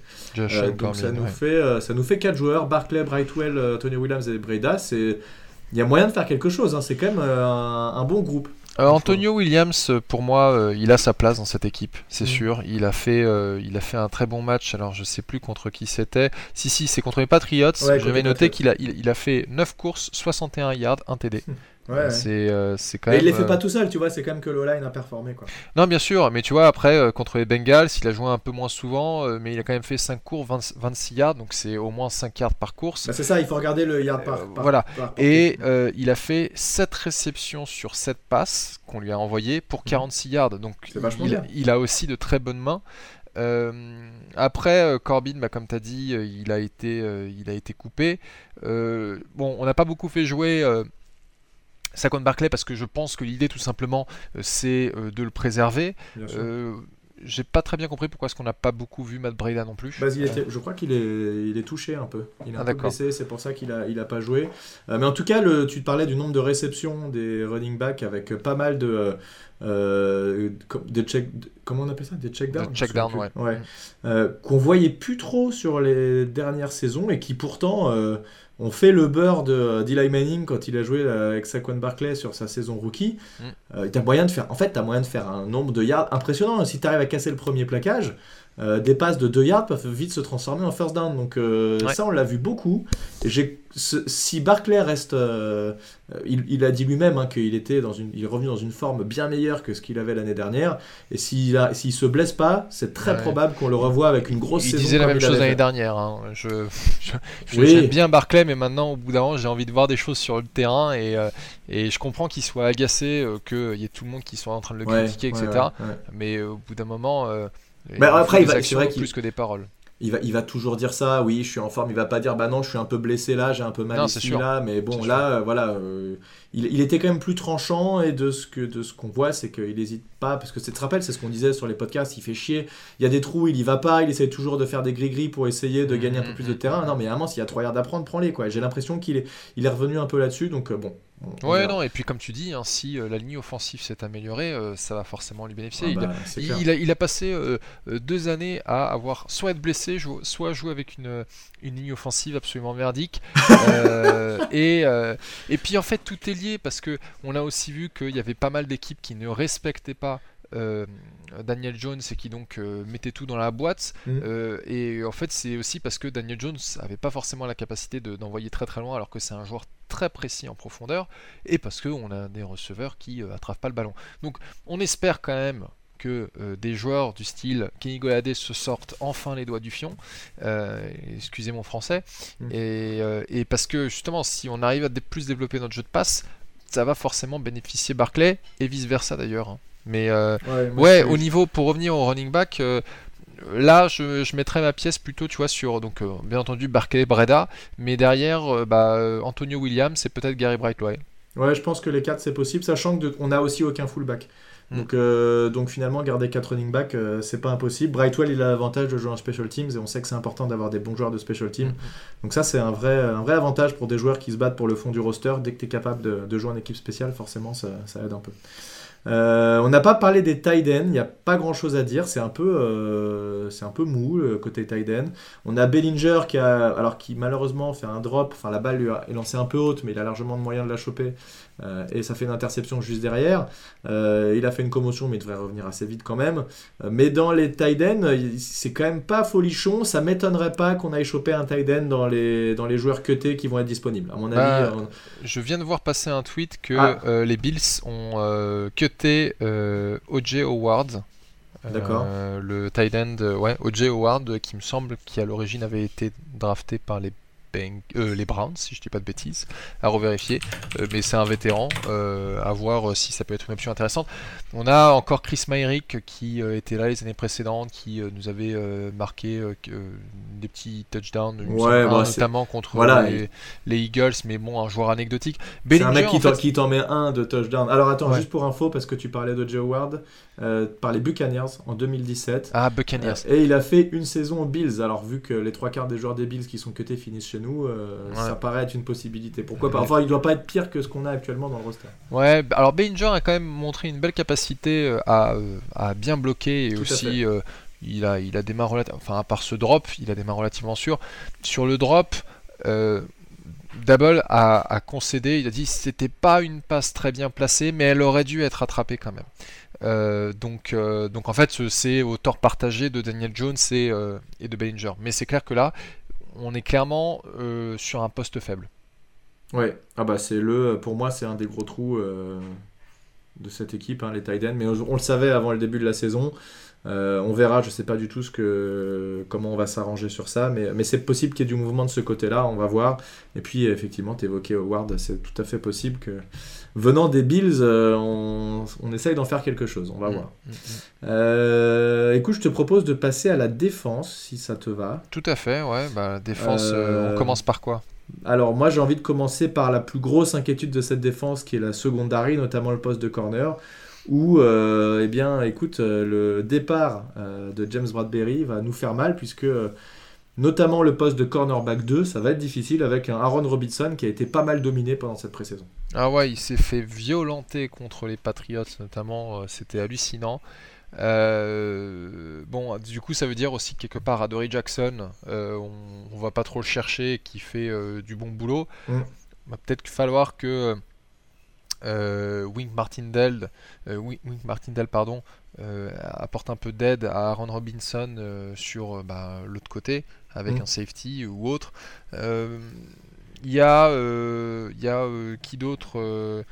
donc ça, nous fait, ça nous fait 4 joueurs Barclay, Brightwell, Antonio Williams et Breda. Il y a moyen de faire quelque chose, hein. c'est quand même un bon groupe.
Euh, Antonio Williams, pour moi, euh, il a sa place dans cette équipe, c'est mm. sûr. Il a, fait, euh, il a fait un très bon match. Alors, je sais plus contre qui c'était. Si, si, c'est contre les Patriots. J'avais noté qu'il a, il, a fait 9 courses, 61 yards, 1 TD.
Ouais,
euh, c'est quand même.
il les fait pas euh, tout seul, tu vois, c'est quand même que l'O-line a performé. Quoi.
Non, bien sûr, mais tu vois, après, euh, contre les Bengals, il a joué un peu moins souvent, mais il a quand même fait 5 cours, 26 yards, donc c'est au moins 5 yards par course.
Bah, c'est ça, il faut regarder le yard par.
voilà. Et il a fait 7 réceptions sur 7 passes qu'on lui a envoyées pour 46 mhm. yards, donc il, il, a aussi de très bonnes mains. après, Corbin, bah, comme tu as dit, il, a été, il a été coupé. bon, on n'a pas beaucoup fait jouer Saquon Barclay parce que je pense que l'idée tout simplement euh, c'est euh, de le préserver. Euh, j'ai pas très bien compris pourquoi est-ce qu'on n'a pas beaucoup vu Matt Breda non plus.
Bah, je crois qu'il est, il est touché un peu. Il est un ah, peu blessé, c'est pour ça qu'il a, il a pas joué. mais en tout cas, le, tu parlais du nombre de réceptions des running backs avec pas mal de, de check, comment on appelle ça, des check down.
Check down, ouais.
ouais. Qu'on voyait plus trop sur les dernières saisons et qui pourtant on fait le beurre de euh, Eli Manning quand il a joué euh, avec Saquon Barclay sur sa saison rookie. Mm. Euh, moyen de faire, en fait, tu as moyen de faire un nombre de yards impressionnant. Si tu arrives à casser le premier plaquage, euh, des passes de 2 yards peuvent vite se transformer en first down. Donc euh,
Ouais.
ça, on l'a vu beaucoup. Et si Barclay reste, euh, il, il a dit lui-même hein, qu'il était dans une, il est revenu dans une forme bien meilleure que ce qu'il avait l'année dernière. Et s'il a- s'il se blesse pas, c'est très
Ouais.
probable qu'on le revoie avec une grosse
Il
saison.
disait la même
il
chose l'année dernière. hein. Je, je- je-
Oui.
j'aime bien Barclay, mais maintenant, au bout d'un moment, j'ai envie de voir des choses sur le terrain et, et je comprends qu'il soit agacé, qu'il y ait tout le monde qui soit en train de le critiquer,
ouais,
etc. Mais au bout d'un moment, euh,
Bah, après, il va- c'est
actions
vrai qu'il-
plus que des paroles.
Il va, il va toujours dire ça, oui, je suis en forme. Il va pas dire, bah non, je suis un peu blessé là, j'ai un peu mal
Non,
ici là. Mais bon, là, euh, voilà, euh, il, il était quand même plus tranchant et de ce que de ce qu'on voit, c'est qu'il n'hésite pas, parce que c'est, te rappelles, c'est ce qu'on disait sur les podcasts, il fait chier. Il y a des trous, il y va pas, il essaie toujours de faire des gris-gris pour essayer de gagner un peu plus de terrain. Non, mais à un moment, s'il y a trois yards d'apprendre, prends-les quoi. J'ai l'impression qu'il est, il est revenu un peu là-dessus, donc euh, bon. on- on
Ouais, non, et puis comme tu dis, hein, si euh, la ligne offensive s'est améliorée, euh, ça va forcément lui bénéficier.
Ah
Il a-
bah,
Il, a, il a passé deux années à avoir soit être blessé, jou- soit jouer avec une, une ligne offensive absolument merdique. Et, et puis en fait tout est lié parce que on a aussi vu qu'il y avait pas mal d'équipes qui ne respectaient pas euh, Daniel Jones et qui donc euh, mettaient tout dans la boîte.
Mhm.
Euh, et en fait c'est aussi parce que Daniel Jones avait pas forcément la capacité de- d'envoyer très très loin alors que c'est un joueur très précis en profondeur et parce qu'on a des receveurs qui attrapent pas le ballon. Donc on espère quand même que euh, des joueurs du style Kenny Golladay se sortent enfin les doigts du fion, euh, excusez mon français,
Mm.
et, euh, et parce que justement si on arrive à plus développer notre jeu de passe, ça va forcément bénéficier Barclay et vice versa d'ailleurs. hein. Mais
Ouais,
au niveau pour revenir au running back. Là, je, je mettrais ma pièce plutôt, tu vois, sur donc euh, bien entendu Barclay, Breda, mais derrière, euh, bah, euh, Antonio Williams et peut-être Gary Brightway.
Ouais, je pense que les 4 c'est possible, sachant que de- on a aussi aucun fullback.
Mm.
Donc, euh, donc finalement, garder 4 running back, euh, c'est pas impossible. Brightwell, il a l'avantage de jouer en special teams et on sait que c'est important d'avoir des bons joueurs de special teams. Donc ça, c'est un vrai, un vrai avantage pour des joueurs qui se battent pour le fond du roster. Dès que tu es capable de, de jouer en équipe spéciale, forcément, ça, ça aide un peu. Euh, on n'a pas parlé des tight ends, il n'y a pas grand chose à dire, c'est un peu, euh, c'est un peu mou le côté tight end. On a Bellinger qui a, alors qui malheureusement fait un drop, enfin la balle lui a- est lancée un peu haute, mais il a largement de moyens de la choper euh, et ça fait une interception juste derrière. Euh, il a fait une commotion, mais il devrait revenir assez vite quand même. Euh, mais dans les tight ends, c'est quand même pas folichon. Ça m'étonnerait pas qu'on aille choper un tight end dans les, dans les joueurs cutés qui vont être disponibles. À mon
Bah,
avis, on-
Je viens de voir passer un tweet que
Ah.
les Bills ont cuté O.J. Howard.
D'accord.
Le tight end, ouais, O.J. Howard, qui me semble qui à l'origine avait été drafté par les, Beng- euh, les Browns, si je dis pas de bêtises, à revérifier. Euh, mais c'est un vétéran, euh, à voir euh, si ça peut être une option intéressante. On a encore Chris Myrick qui était là les années précédentes, qui nous avait marqué des petits touchdowns,
Ouais, bah,
notamment contre
voilà,
les, les Eagles, mais bon, un joueur anecdotique.
c'est un mec qui
en
t'en,
fait,
met un de touchdown. Alors attends,
Ouais.
juste pour info, parce que tu parlais de Joe Ward, par les Buccaneers en 2017.
Ah, Buccaneers.
Et il a fait une saison aux Bills. Alors, vu que les trois quarts des joueurs des Bills qui sont cutés finissent chez nous, euh,
Ouais.
ça paraît être une possibilité. Pourquoi pas. Enfin, il doit pas être pire que ce qu'on a actuellement dans le roster.
Ouais, bah, alors Bellinger a quand même montré une belle capacité euh, à, euh, à bien bloquer et
Tout
aussi euh, il, a, il a des mains relativement. Enfin, à part ce drop, il a des mains relativement sûres. Sur le drop, euh, Double a, a concédé, il a dit que c'était pas une passe très bien placée, mais elle aurait dû être attrapée quand même. Euh, donc, euh, donc en fait, ce- c'est au tort partagé de Daniel Jones et, euh, et de Bellinger. Mais c'est clair que là, on est clairement euh, sur un poste faible.
Ouais, ah bah c'est le, pour moi c'est un des gros trous euh, de cette équipe, hein, les tight ends. Mais on, on le savait avant le début de la saison. Euh, on verra, je sais pas du tout ce que, comment on va s'arranger sur ça, mais, mais c'est possible qu'il y ait du mouvement de ce côté-là, on va voir. Et puis effectivement, tu évoquais Howard, c'est tout à fait possible que venant des Bills, euh, on, on essaye d'en faire quelque chose, on va voir.
Mm, mm.
Euh, écoute, je te propose de passer à la défense, si ça te va.
Tout à fait, ouais. Bah, défense,
euh,
on commence par quoi?
Alors moi j'ai envie de commencer par la plus grosse inquiétude de cette défense qui est la secondary, notamment le poste de corner, où euh, eh bien écoute euh, le départ euh, de James Bradbury va nous faire mal puisque notamment le poste de cornerback 2 ça va être difficile avec un Aaron Robinson qui a été pas mal dominé pendant cette pré-saison.
Ah ouais, il s'est fait violenter contre les Patriots notamment, c'était hallucinant. Euh, bon, du coup, ça veut dire aussi que quelque part, Adoree Jackson, euh, on, on va pas trop le chercher, qui fait euh, du bon boulot.
Mm.
Va peut-être falloir que Wink Martindale, euh, Wink, Wink Martindale, pardon, apporte un peu d'aide à Aaron Robinson sur bah, l'autre côté avec mm. un safety ou autre. Il y a, y a qui d'autre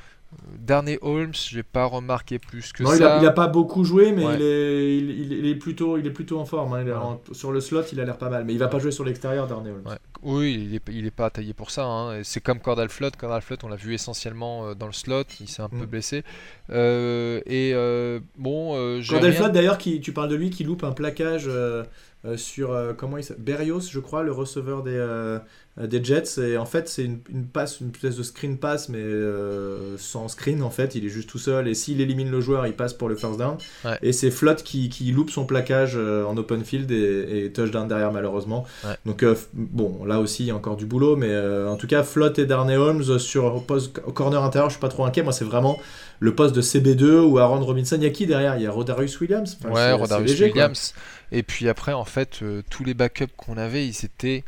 Dernier Holmes, j'ai pas remarqué plus que
ça. Il a, pas beaucoup joué, mais il, est, il, est plutôt, il est plutôt en forme. Hein. sur le slot, il a l'air pas mal, mais il va pas jouer sur l'extérieur, Darnay Holmes.
Oui, il est, il est pas taillé pour ça. Hein. C'est comme Cordal Flood. Cordal Flood, on l'a vu essentiellement euh, dans le slot. Il s'est un peu mm. blessé. Euh, et euh, bon,
Cordal Flood, d'ailleurs, qui, tu parles de lui, qui loupe un plaquage sur comment il Berrios, je crois, le receveur des euh, des Jets. Et en fait, c'est une, passe, une espèce de screen pass, mais euh, sans screen en fait. Il est juste tout seul. Et s'il élimine le joueur, il passe pour le first down. Et c'est Flott qui, qui, loupe son plaquage euh, en open field et, touchdown derrière, malheureusement. Donc, bon, là aussi, il y a encore du boulot. Mais en tout cas, Flott et Darnay Holmes sur poste corner intérieur, je suis pas trop inquiet. Moi, c'est vraiment le poste de CB2 ou Aaron Robinson. Il y a qui derrière? Il y a Rodarius Williams
Ouais, Rodarius Williams. Et puis après, en fait, tous les backups qu'on avait, ils étaient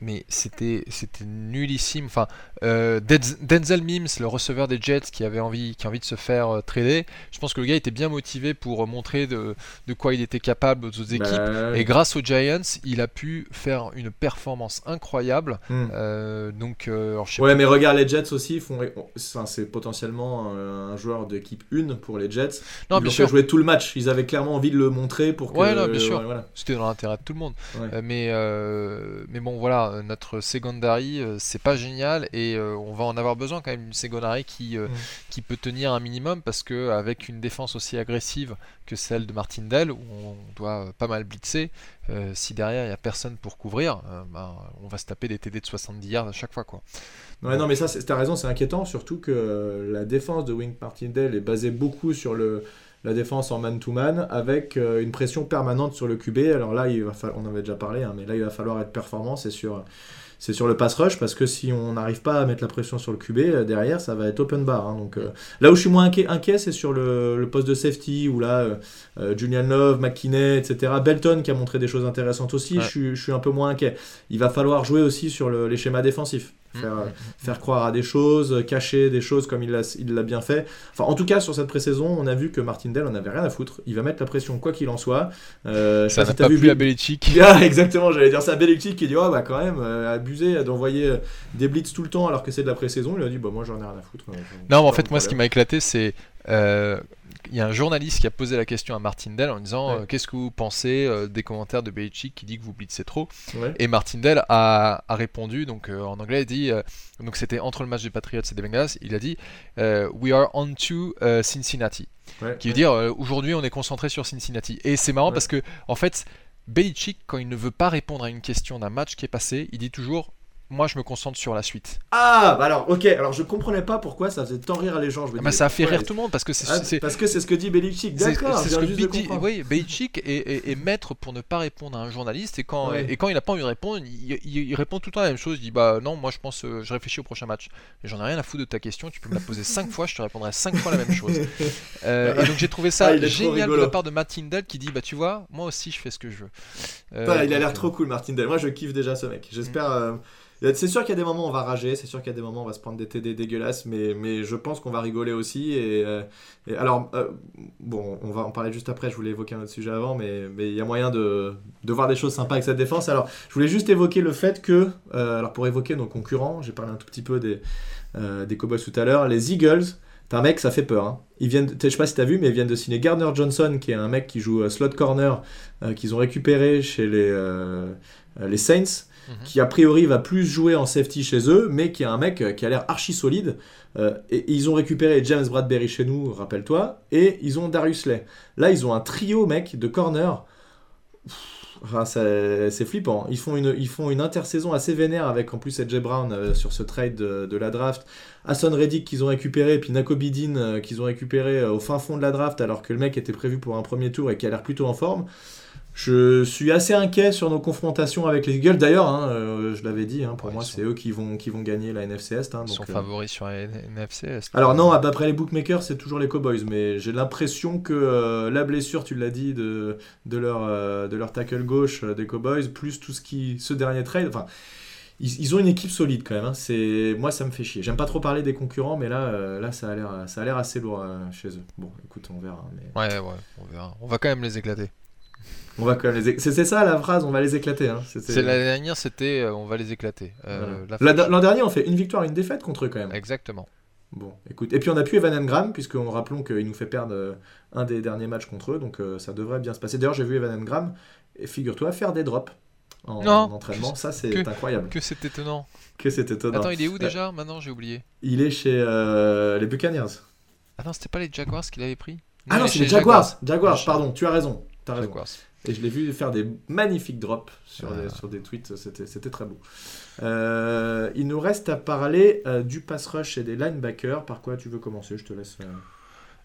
mais c'était c'était nullissime. Enfin, euh, Denzel Mims, le receveur des Jets, qui avait envie qui a envie de se faire euh, trader, je pense que le gars était bien motivé pour montrer de, de quoi il était capable aux autres équipes. Bah, Et grâce aux Giants, il a pu faire une performance incroyable. Hmm. Euh, donc,
ouais, mais regarde les Jets aussi, font, c'est potentiellement un, joueur d'équipe 1 pour les Jets. Non, ils bien sûr. jouer tout le match. Ils avaient clairement envie de le montrer pour que.
Ouais, non, bien sûr. C'était dans l'intérêt de tout le monde. mais mais bon, voilà euh, notre secondary, euh, c'est pas génial et euh, on va en avoir besoin quand même une secondary qui, qui peut tenir un minimum parce que avec une défense aussi agressive que celle de Martindale où on doit pas mal blitzer, si derrière il n'y a personne pour couvrir, bah, on va se taper des TD de 70 yards à chaque fois quoi.
Ouais, non, mais ça, t'as raison, c'est inquiétant, surtout que la défense de Wing Martindale est basée beaucoup sur le, la défense en man-to-man avec euh, une pression permanente sur le QB. Alors là, il va on en avait déjà parlé, hein, mais là, il va falloir être performant, c'est sur, c'est sur le pass rush, parce que si on n'arrive pas à mettre la pression sur le QB, euh, derrière, ça va être open bar. Hein. donc, euh, là où je suis moins inquiet, inquiet c'est sur le, poste de safety, où là, Julian Love, McKinney, etc. Belton qui a montré des choses intéressantes aussi, je, suis un peu moins inquiet. Il va falloir jouer aussi sur les schémas défensifs. Mm, faire, mm. faire croire à des choses, cacher des choses comme il l'a bien fait. Enfin, en tout cas, sur cette pré-saison, on a vu que Martindale on avait rien à foutre. Il va mettre la pression quoi qu'il en soit.
Euh, ça n'a pas, vu à Belichick.
Ah, exactement, j'allais dire ça à Belichick qui dit Oh, bah quand même, euh, abusé d'envoyer euh, des blitz tout le temps alors que c'est de la pré-saison. Il a dit Bah, moi j'en ai rien à foutre.
non, mais en fait, moi, ce qui m'a éclaté, c'est il y a un journaliste qui a posé la question à Martindale en disant euh, qu'est-ce que vous pensez euh, des commentaires de Belichick qui dit que vous blitzez trop et Martindale a, a répondu donc euh, en anglais il dit donc c'était entre le match des Patriots et des Bengals il a dit we are on to Cincinnati. Qui veut dire aujourd'hui on est concentré sur Cincinnati. Et c'est marrant parce que en fait Belichick quand il ne veut pas répondre à une question d'un match qui est passé il dit toujours moi je me concentre sur la suite.
Ah, bah alors, ok, alors je comprenais pas pourquoi ça faisait tant rire les gens. Je
ah bah, ça a fait rire tout le monde parce que c'est.
Ah, parce que c'est ce que dit Belichick, d'accord.
C'est ce que oui, Belichick est, est, maître pour ne pas répondre à un journaliste et quand, et quand il n'a pas envie de répondre, il, répond tout le temps la même chose. Il dit Bah non, moi je pense, euh, je réfléchis au prochain match. J'en ai rien à foutre de ta question, tu peux me la poser 5 fois, je te répondrai 5 fois la même chose. Euh, et donc j'ai trouvé ça ah, génial de la part de Matt Tyndall qui dit Bah tu vois, moi aussi je fais ce que je veux.
Euh, il a l'air trop cool, Martindale. Moi je kiffe déjà ce mec. J'espère. Mm. C'est sûr qu'il y a des moments où on va rager, c'est sûr qu'il y a des moments où on va se prendre des TD dégueulasses, mais, mais je pense qu'on va rigoler aussi. Et, euh, alors, euh, bon, on va en parler juste après, je voulais évoquer un autre sujet avant, mais il y a moyen de, de, voir des choses sympas avec cette défense. Alors, je voulais juste évoquer le fait que, euh, alors pour évoquer nos concurrents, j'ai parlé un tout petit peu des, des Cowboys tout à l'heure, les Eagles, T'as un mec, ça fait peur. Hein. Ils viennent, je sais pas si t'as vu, mais ils viennent de signer Gardner Johnson, qui est un mec qui joue slot corner, qu'ils ont récupéré chez les, les Saints. Mhm. qui a priori va plus jouer en safety chez eux, mais qui est un mec euh, qui a l'air archi solide. Euh, et ils ont récupéré James Bradbury chez nous, rappelle-toi, et ils ont Darius Lay. Là, ils ont un trio, mec, de corner. c'est flippant. Ils font, une, ils font une intersaison assez vénère avec en plus Edge Brown euh, sur ce trade de, la draft. Hassan Reddick qu'ils ont récupéré, puis Nakobidin qu'ils ont récupéré au fin fond de la draft alors que le mec était prévu pour un premier tour et qui a l'air plutôt en forme. Je suis assez inquiet sur nos confrontations avec les Eagles. D'ailleurs, hein, euh, je l'avais dit, hein, pour moi, c'est eux qui vont, qui vont gagner la NFC Est. Hein,
ils sont euh, favoris sur la NFC Est.
Alors, non, après les bookmakers, c'est toujours les Cowboys. Mais j'ai l'impression que euh, la blessure, tu l'as dit, de, de, leur, de leur tackle gauche des Cowboys, plus tout ce qui. ce dernier trade. Enfin, ils, ont une équipe solide quand même. C'est moi, ça me fait chier. J'aime pas trop parler des concurrents, mais là, là, ça a l'air, ça a l'air assez lourd chez eux. Bon, écoute, on verra.
Ouais, ouais, on verra. On va quand même les éclater.
On va quand même les. C'est ça la phrase, on va les éclater. Hein.
C'est l'année dernière, c'était on va les éclater.
L'an dernier, on fait une victoire, une défaite contre eux quand même.
Exactement.
Bon, écoute. Et puis on a pu Evan Engram, puisqu'on rappelons qu'il nous fait perdre un des derniers matchs contre eux, donc ça devrait bien se passer. D'ailleurs, j'ai vu Evan Engram, et figure-toi, faire des drops en, entraînement. Ça, c'est incroyable.
Que c'est étonnant.
Que c'est étonnant.
Attends, il est où déjà? Maintenant, j'ai oublié.
Il est chez euh, les Buccaneers.
Ah non, c'était pas les Jaguars qu'il avait pris?
Ah non, c'est les Jaguars. Jaguars, pardon, tu as raison. As raison. Et je l'ai vu faire des magnifiques drops sur, des, sur des tweets, c'était très beau. Euh, il nous reste à parler euh, du pass rush et des linebackers. Par quoi tu veux commencer? Je te laisse.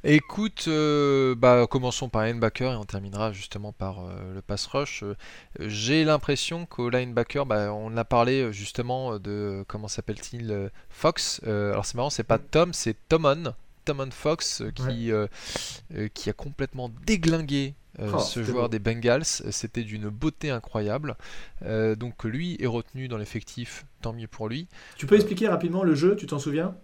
Écoute, euh, bah, commençons par linebacker et on terminera justement par le pass rush. J'ai l'impression qu'au linebacker, bah, on a parlé justement de comment s'appelle-t-il Fox. alors c'est marrant, c'est pas Tom, c'est Tomon. Tomon Fox qui, qui a complètement déglingué oh, ce joueur des Bengals. C'était d'une beauté incroyable. donc lui est retenu dans l'effectif, tant mieux pour lui.
Tu peux expliquer rapidement le jeu, tu t'en souviens?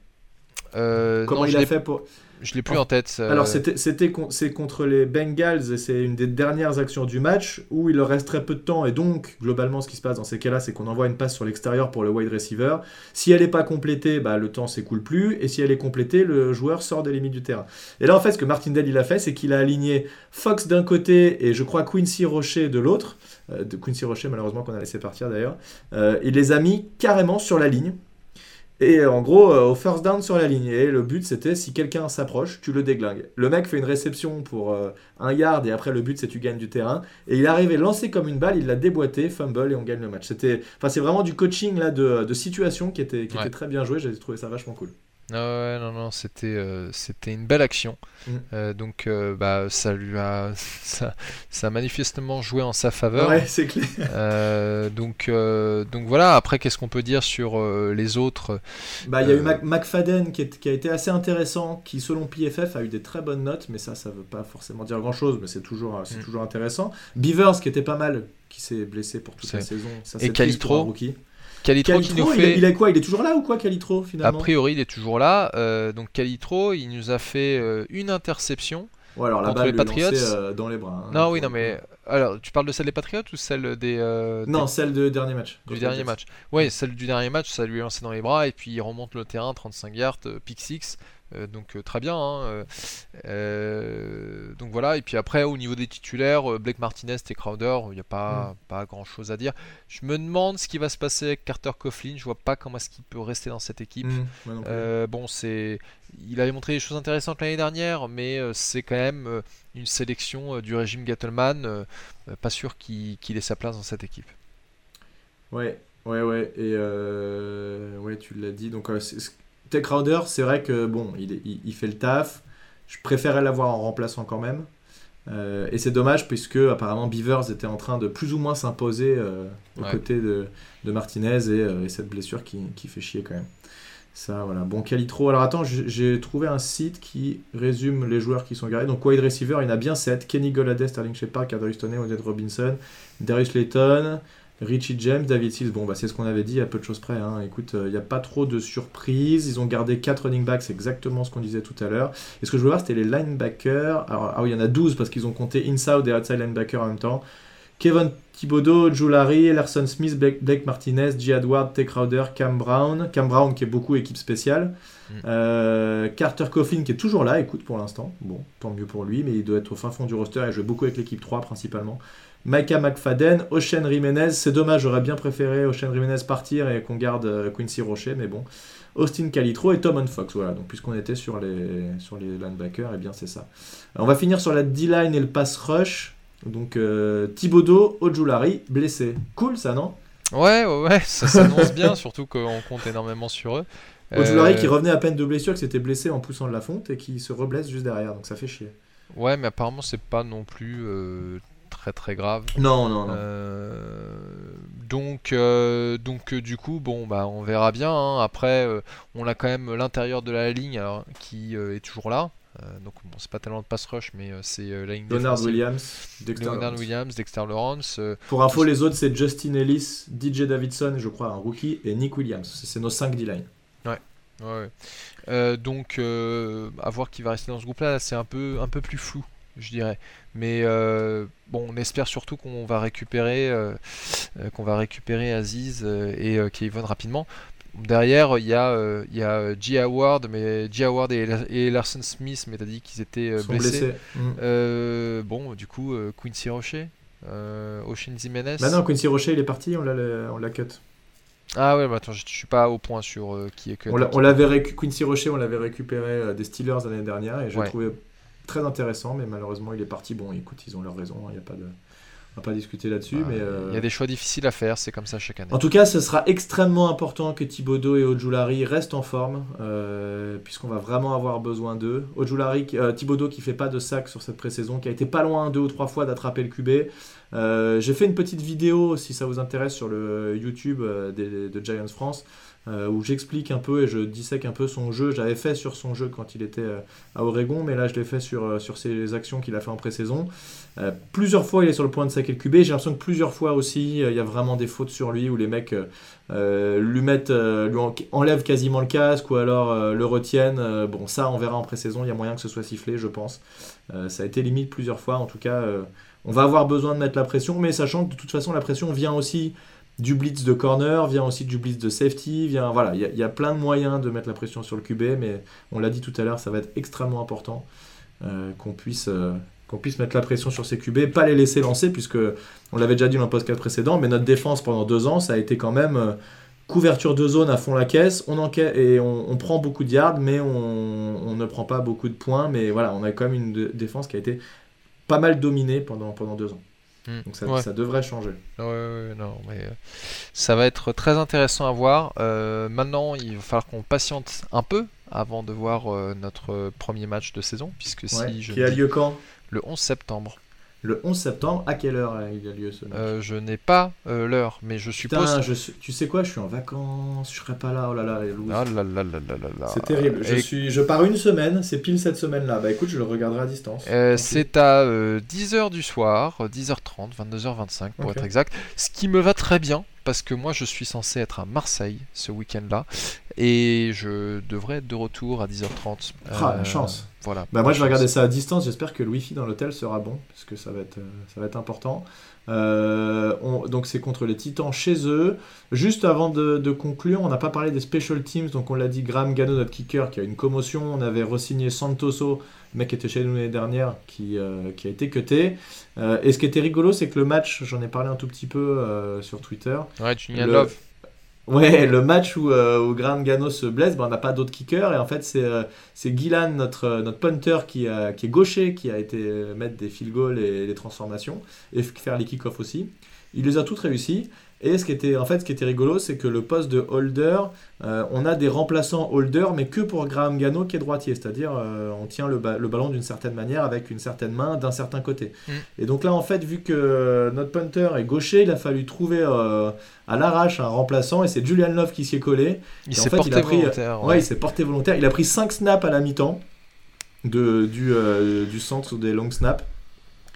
Comment il a fait pour je l'ai plus en tête.
Alors c'était contre les Bengals et c'est une des dernières actions du match où il leur reste très peu de temps et donc globalement ce qui se passe dans ces cas-là c'est qu'on envoie une passe sur l'extérieur pour le wide receiver. Si elle n'est pas complétée, bah, le temps s'écoule plus et si elle est complétée, le joueur sort des limites du terrain. Et là en fait ce que Martindale il a fait c'est qu'il a aligné Fox d'un côté et je crois Quincy Rocher de l'autre. Euh, de Quincy Rocher malheureusement qu'on a laissé partir d'ailleurs. Euh, il les a mis carrément sur la ligne et en gros, euh, au first down sur la ligne. Et le but, c'était si quelqu'un s'approche, tu le déglingues. Le mec fait une réception pour euh, un yard et après, le but, c'est tu gagnes du terrain. Et il est arrivé lancé comme une balle, il l'a déboîté, fumble et on gagne le match. C'était, enfin, c'est vraiment du coaching là de, de situation qui était, qui était très bien joué. J'ai trouvé ça vachement cool.
Ah ouais, non, non, c'était euh, c'était une belle action. Mm. Euh, donc, euh, bah, ça lui a ça, ça, a manifestement joué en sa faveur.
Ouais, c'est clair.
donc, donc voilà. Après, qu'est-ce qu'on peut dire sur les autres?
Bah, il y a eu McFadden qui, qui, a été assez intéressant, qui selon PFF a eu des très bonnes notes, mais ça, ça veut pas forcément dire grand-chose, mais c'est toujours c'est mm. toujours intéressant. Beavers qui était pas mal, qui s'est blessé pour toute la saison.
Ça, Et Calitro. Rookie.
Calitro, qui nous fait... il, est quoi Il est toujours là ou quoi, Calitro, finalement
A priori, il est toujours là. Euh, donc Calitro, il nous a fait euh, une interception.
Ouais, alors les Patriots. Euh, dans les bras.
Hein, non, oui, non, mais alors, tu parles de celle des Patriots ou celle des.
non, celle du dernier match.
Du dernier match. Oui, celle du dernier match, ça lui est lancé dans les bras et puis il remonte le terrain, 35 yards, pick 6. Euh, donc euh, très bien. Hein, euh, donc voilà. Et puis après, au niveau des titulaires, Blake Martinez et Crowder, il n'y a pas, mm. pas grand chose à dire. Je me demande ce qui va se passer avec Carter Coughlin. Je vois pas comment est-ce qu'il peut rester dans cette équipe. Mm, bon, c'est, il avait montré des choses intéressantes l'année dernière, mais c'est quand même une sélection du régime Gettleman. pas sûr qu'il ait sa place dans cette équipe.
Ouais, ouais, ouais. Et ouais, tu l'as dit. Donc Tech Crowder, c'est vrai que bon, il, il, fait le taf. Je préférais l'avoir en remplaçant quand même. Euh, et c'est dommage puisque apparemment Beavers était en train de plus ou moins s'imposer euh, aux côtés de, de Martinez euh, et, cette blessure qui, qui, fait chier quand même. Ça, voilà. Bon, Calitro. Alors attends, j'ai trouvé un site qui résume les joueurs qui sont garés. Donc, wide receiver, il y en a bien 7. Kenny Golladay, Sterling Shepard, Kadarius Toney, Odette Robinson, Darius Layton, Richie James, David Sills, bon, bah, c'est ce qu'on avait dit à peu de choses près. Hein. Écoute, il euh, n'y a pas trop de surprises. Ils ont gardé 4 running backs, c'est exactement ce qu'on disait tout à l'heure. Et ce que je veux voir, c'était les linebackers. Alors, ah oui, il y en a 12 parce qu'ils ont compté inside et outside linebacker en même temps. Kevin Thibodeau, Joe Larry, Elerson Smith, Blake, Martinez, G. Edward, T. Crowder, Cam Brown. Cam Brown qui est beaucoup équipe spéciale. Mm. Euh, Carter Coffin qui est toujours là, écoute pour l'instant. Bon, tant mieux pour lui, mais il doit être au fin fond du roster et joue beaucoup avec l'équipe 3 principalement. Micah McFadden, Ocean Jiménez. C'est dommage, j'aurais bien préféré Ocean Jiménez partir et qu'on garde euh, Quincy Rocher, mais bon. Austin Calitro et Tom Fox. Voilà, donc puisqu'on était sur les, sur les linebackers, et eh bien c'est ça. on va finir sur la D-line et le pass rush. Donc euh, Thibodeau, Ojulari, blessé. Cool ça, non?
Ouais, ouais, ouais, ça s'annonce bien, surtout qu'on compte énormément sur eux.
Ojulari qui euh, revenait à peine de blessure, qui s'était blessé en poussant de la fonte et qui se reblesse juste derrière, donc ça fait chier.
Ouais, mais apparemment c'est pas non plus très très grave.
Non, non, non.
Euh, donc, euh, donc euh, du coup, bon, bah, on verra bien. Hein. Après, on a quand même l'intérieur de la ligne qui est toujours là. donc bon, c'est pas tellement de pass rush, mais c'est la ligne
Leonard Williams,
Dexter Leonard Lawrence. Williams, Dexter Lawrence.
Pour info, les autres c'est Justin Ellis, DJ Davidson, je crois un rookie, et Nick Williams. C'est nos 5 D-line.
Ouais. ouais. donc à voir qui va rester dans ce groupe-là, c'est un peu un peu plus flou je dirais. Mais euh, bon, on espère surtout qu'on va récupérer, euh, euh, qu'on va récupérer Aziz et Kevin rapidement. Derrière, il y a, il y a G. Howard, mais G. Howard et, Larson Smith, mais t'as dit qu'ils étaient blessés. Mm. bon, du coup, Quincy Rocher, Ocean Zimenez.
Bah non, Quincy Rocher, il est parti, on l'a cut.
Ah ouais, mais attends, je, je suis pas au point sur qui est que.
On l'avait Quincy Rocher, on l'avait récupéré des Steelers l'année dernière et je l'ai trouvé très intéressant, mais malheureusement il est parti. Bon, écoute, ils ont leur raison, il hein, n'y a pas de. On va pas discuter là-dessus, mais...
Il y a des choix difficiles à faire, c'est comme ça chaque année.
En tout cas, ce sera extrêmement important que Thibodeau et Ojulari restent en forme, euh, puisqu'on va vraiment avoir besoin d'eux. Ojulari, euh, Thibodeau qui fait pas de sac sur cette pré-saison, qui a été pas loin deux ou trois fois d'attraper le QB. Euh, j'ai fait une petite vidéo, si ça vous intéresse, sur le YouTube de Giants France. Euh, où j'explique un peu et je dissèque un peu son jeu. J'avais fait sur son jeu quand il était euh, à Oregon, mais là je l'ai fait sur, euh, sur ses actions qu'il a fait en pré-saison. plusieurs fois il est sur le point de saquer le QB. J'ai l'impression que plusieurs fois aussi il y a vraiment des fautes sur lui où les mecs lui mettent, lui enlèvent quasiment le casque ou alors le retiennent. bon, ça on verra en pré-saison. Il y a moyen que ce soit sifflé, je pense. ça a été limite plusieurs fois. En tout cas, on va avoir besoin de mettre la pression, mais sachant que de toute façon la pression vient aussi du blitz de corner, vient aussi du blitz de safety, vient voilà, il y, a plein de moyens de mettre la pression sur le QB, mais on l'a dit tout à l'heure, ça va être extrêmement important euh, qu'on puisse euh, qu'on puisse mettre la pression sur ces QB, pas les laisser lancer, puisque on l'avait déjà dit dans le podcast précédent, mais notre défense pendant deux ans, ça a été quand même euh, couverture de zone à fond la caisse, on enquête et on, prend beaucoup de yards, mais on, ne prend pas beaucoup de points, mais voilà, on a quand même une défense qui a été pas mal dominée pendant, pendant deux ans. Hmm. Donc ça, devrait changer.
Ouais, non, mais euh, ça va être très intéressant à voir. Euh, maintenant, il va falloir qu'on patiente un peu avant de voir euh, notre premier match de saison, puisque si
je qui a lieu quand?
Le 11 septembre
le 11 septembre. À quelle heure euh, il a lieu ce match?
Euh, Je n'ai pas euh, l'heure, mais je suppose.
tu sais quoi Je suis en vacances, je serai pas là. Oh là là,
ah là, là, là, là
C'est terrible. Je, suis, je pars une semaine, c'est pile cette semaine-là. Bah écoute, je le regarderai à distance.
c'est à 10h du soir, 10h30, 22h25 pour être exact. Ce qui me va très bien parce que moi je suis censé être à Marseille ce week-end-là et je devrais être de retour à 10h30.
Ah, la chance. Voilà. Bah moi je vais regarder ça à distance. J'espère que le wifi dans l'hôtel sera bon parce que ça va être, euh, ça va être important. Euh, donc c'est contre les Titans chez eux. Juste avant de, conclure, on n'a pas parlé des special teams. Donc on l'a dit, Graham Gano, notre kicker, qui a une commotion. On avait re-signé Santoso, le mec qui était chez nous l'année dernière, qui, euh, qui a été cuté. et ce qui était rigolo, c'est que le match, j'en ai parlé un tout petit peu sur Twitter.
Ouais, Julian Love.
Ouais, le match où, euh, où Graham Gano se blesse, ben, on n'a pas d'autre kicker. Et en fait, c'est euh, notre, euh, notre punter, qui, a, qui est gaucher, qui a été euh, mettre des field goals et des transformations, et faire les kick-offs aussi. Il les a toutes réussi. Et ce qui était, en fait, ce qui était rigolo, c'est que le poste de holder, euh, on a des remplaçants holder, mais que pour Graham Gano qui est droitier. C'est-à-dire, euh, on tient le, ballon d'une certaine manière avec une certaine main d'un certain côté. Mm. Et donc là, en fait, vu que notre punter est gaucher, il a fallu trouver euh, à l'arrache un remplaçant, et c'est Julian Love qui s'y est collé.
Il s'est porté il a pris, volontaire.
Ouais. il s'est porté volontaire. Il a pris 5 snaps à la mi-temps du, du centre des long snaps.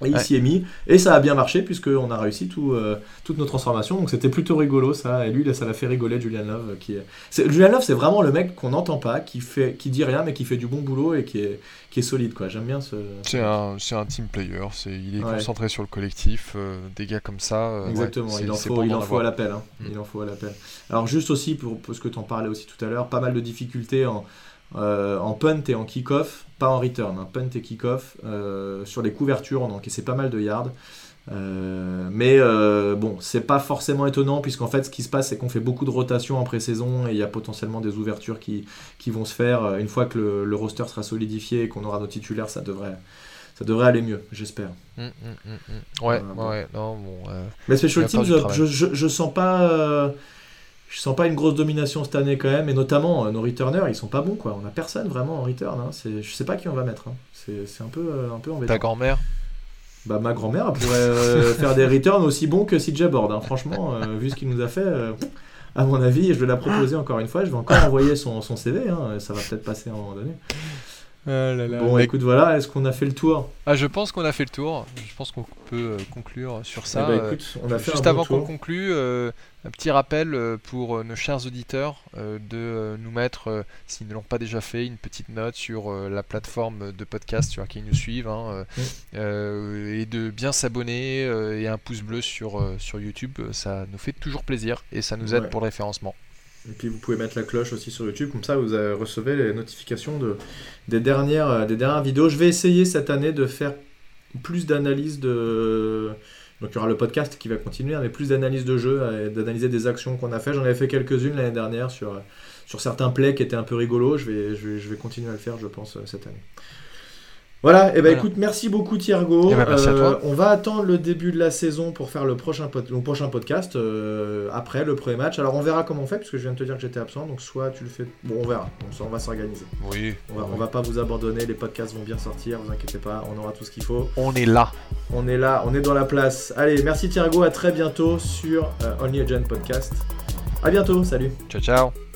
Et il s'y est mis, et ça a bien marché puisqu'on a réussi tout, euh, toutes nos transformations, donc c'était plutôt rigolo ça, et lui ça l'a fait rigoler Julian Love. Qui est... Julian Love c'est vraiment le mec qu'on n'entend pas, qui, fait, qui dit rien mais qui fait du bon boulot et qui est, qui est solide quoi, j'aime bien ce...
C'est un, un team player, il est concentré sur le collectif, euh, des gars comme ça... Euh,
Exactement, il en faut, il en faut à l'appel. Hein. Mm. Il en faut à l'appel. Alors juste aussi, pour, pour ce que tu en parlais aussi tout à l'heure, pas mal de difficultés en euh, en punt et en kick-off, pas en return, hein, punt et kick-off. Euh, sur les couvertures, on a encaissé pas mal de yards. Euh, mais bon, c'est pas forcément étonnant puisqu'en fait, ce qui se passe, c'est qu'on fait beaucoup de rotations en pré-saison et il y a potentiellement des ouvertures qui, qui vont se faire. Une fois que le, roster sera solidifié et qu'on aura nos titulaires, ça devrait, ça devrait aller mieux, j'espère.
Hum, hum, hum, ouais, ouais, non, bon.
mais Special Teams, je, je, je, sens pas je sens pas une grosse domination cette année quand même, et notamment euh, nos returners, ils sont pas bons quoi. On a personne vraiment en return. Hein. C'est, je sais pas qui on va mettre. Hein. C'est, un peu, euh, un peu embêtant.
Ta grand-mère?
Bah ma grand-mère pourrait euh, faire des returns aussi bons que CJ Board. Hein. Franchement, vu ce qu'il nous a fait, à mon avis, je vais la proposer encore une fois. Je vais encore envoyer son, son CV. Ça va peut-être passer à un moment donné.
Ah là là,
Bon,
mec.
écoute, voilà, est-ce qu'on a fait le tour?
Ah, je pense qu'on a fait le tour. Je pense qu'on peut euh, conclure sur ça.
Eh ben,
Euh,
écoute, on a fait
Juste
un
avant
bon
qu'on conclue, euh, un petit rappel pour nos chers auditeurs euh, de nous mettre, euh, s'ils ne l'ont pas déjà fait, une petite note sur euh, la plateforme de podcast sur laquelle ils nous suivent hein,
Mm.
et de bien s'abonner euh, et un pouce bleu sur, euh, sur YouTube. Ça nous fait toujours plaisir et ça nous aide
Ouais.
pour le référencement.
Et puis vous pouvez mettre la cloche aussi sur YouTube, comme ça vous recevez les notifications de, des, dernières, euh, des dernières vidéos. Je vais essayer cette année de faire plus d'analyse de... Donc il y aura le podcast qui va continuer, avec plus d'analyse de jeu, et d'analyser des actions qu'on a fait. J'en avais fait quelques-unes l'année dernière sur, euh, sur certains plays qui étaient un peu rigolos. Je je vais continuer à le faire, je pense, euh, cette année. Voilà, et ben
Voilà.
écoute, merci beaucoup Thiergo.
Eh ben, merci à toi.
on va attendre le début de la saison pour faire le prochain, pod- le prochain podcast euh, après le premier match. Alors on verra comment on fait, parce que je viens de te dire que j'étais absent, donc soit tu le fais. Bon, on verra, on, va s'organiser.
Oui,
On va, on va pas vous abandonner, les podcasts vont bien sortir, vous inquiétez pas, on aura tout ce qu'il faut.
on est là.
On est là, on est dans la place. Allez, merci Thiergo, à très bientôt sur euh, Only Agent Podcast. À bientôt, salut.
Ciao, ciao.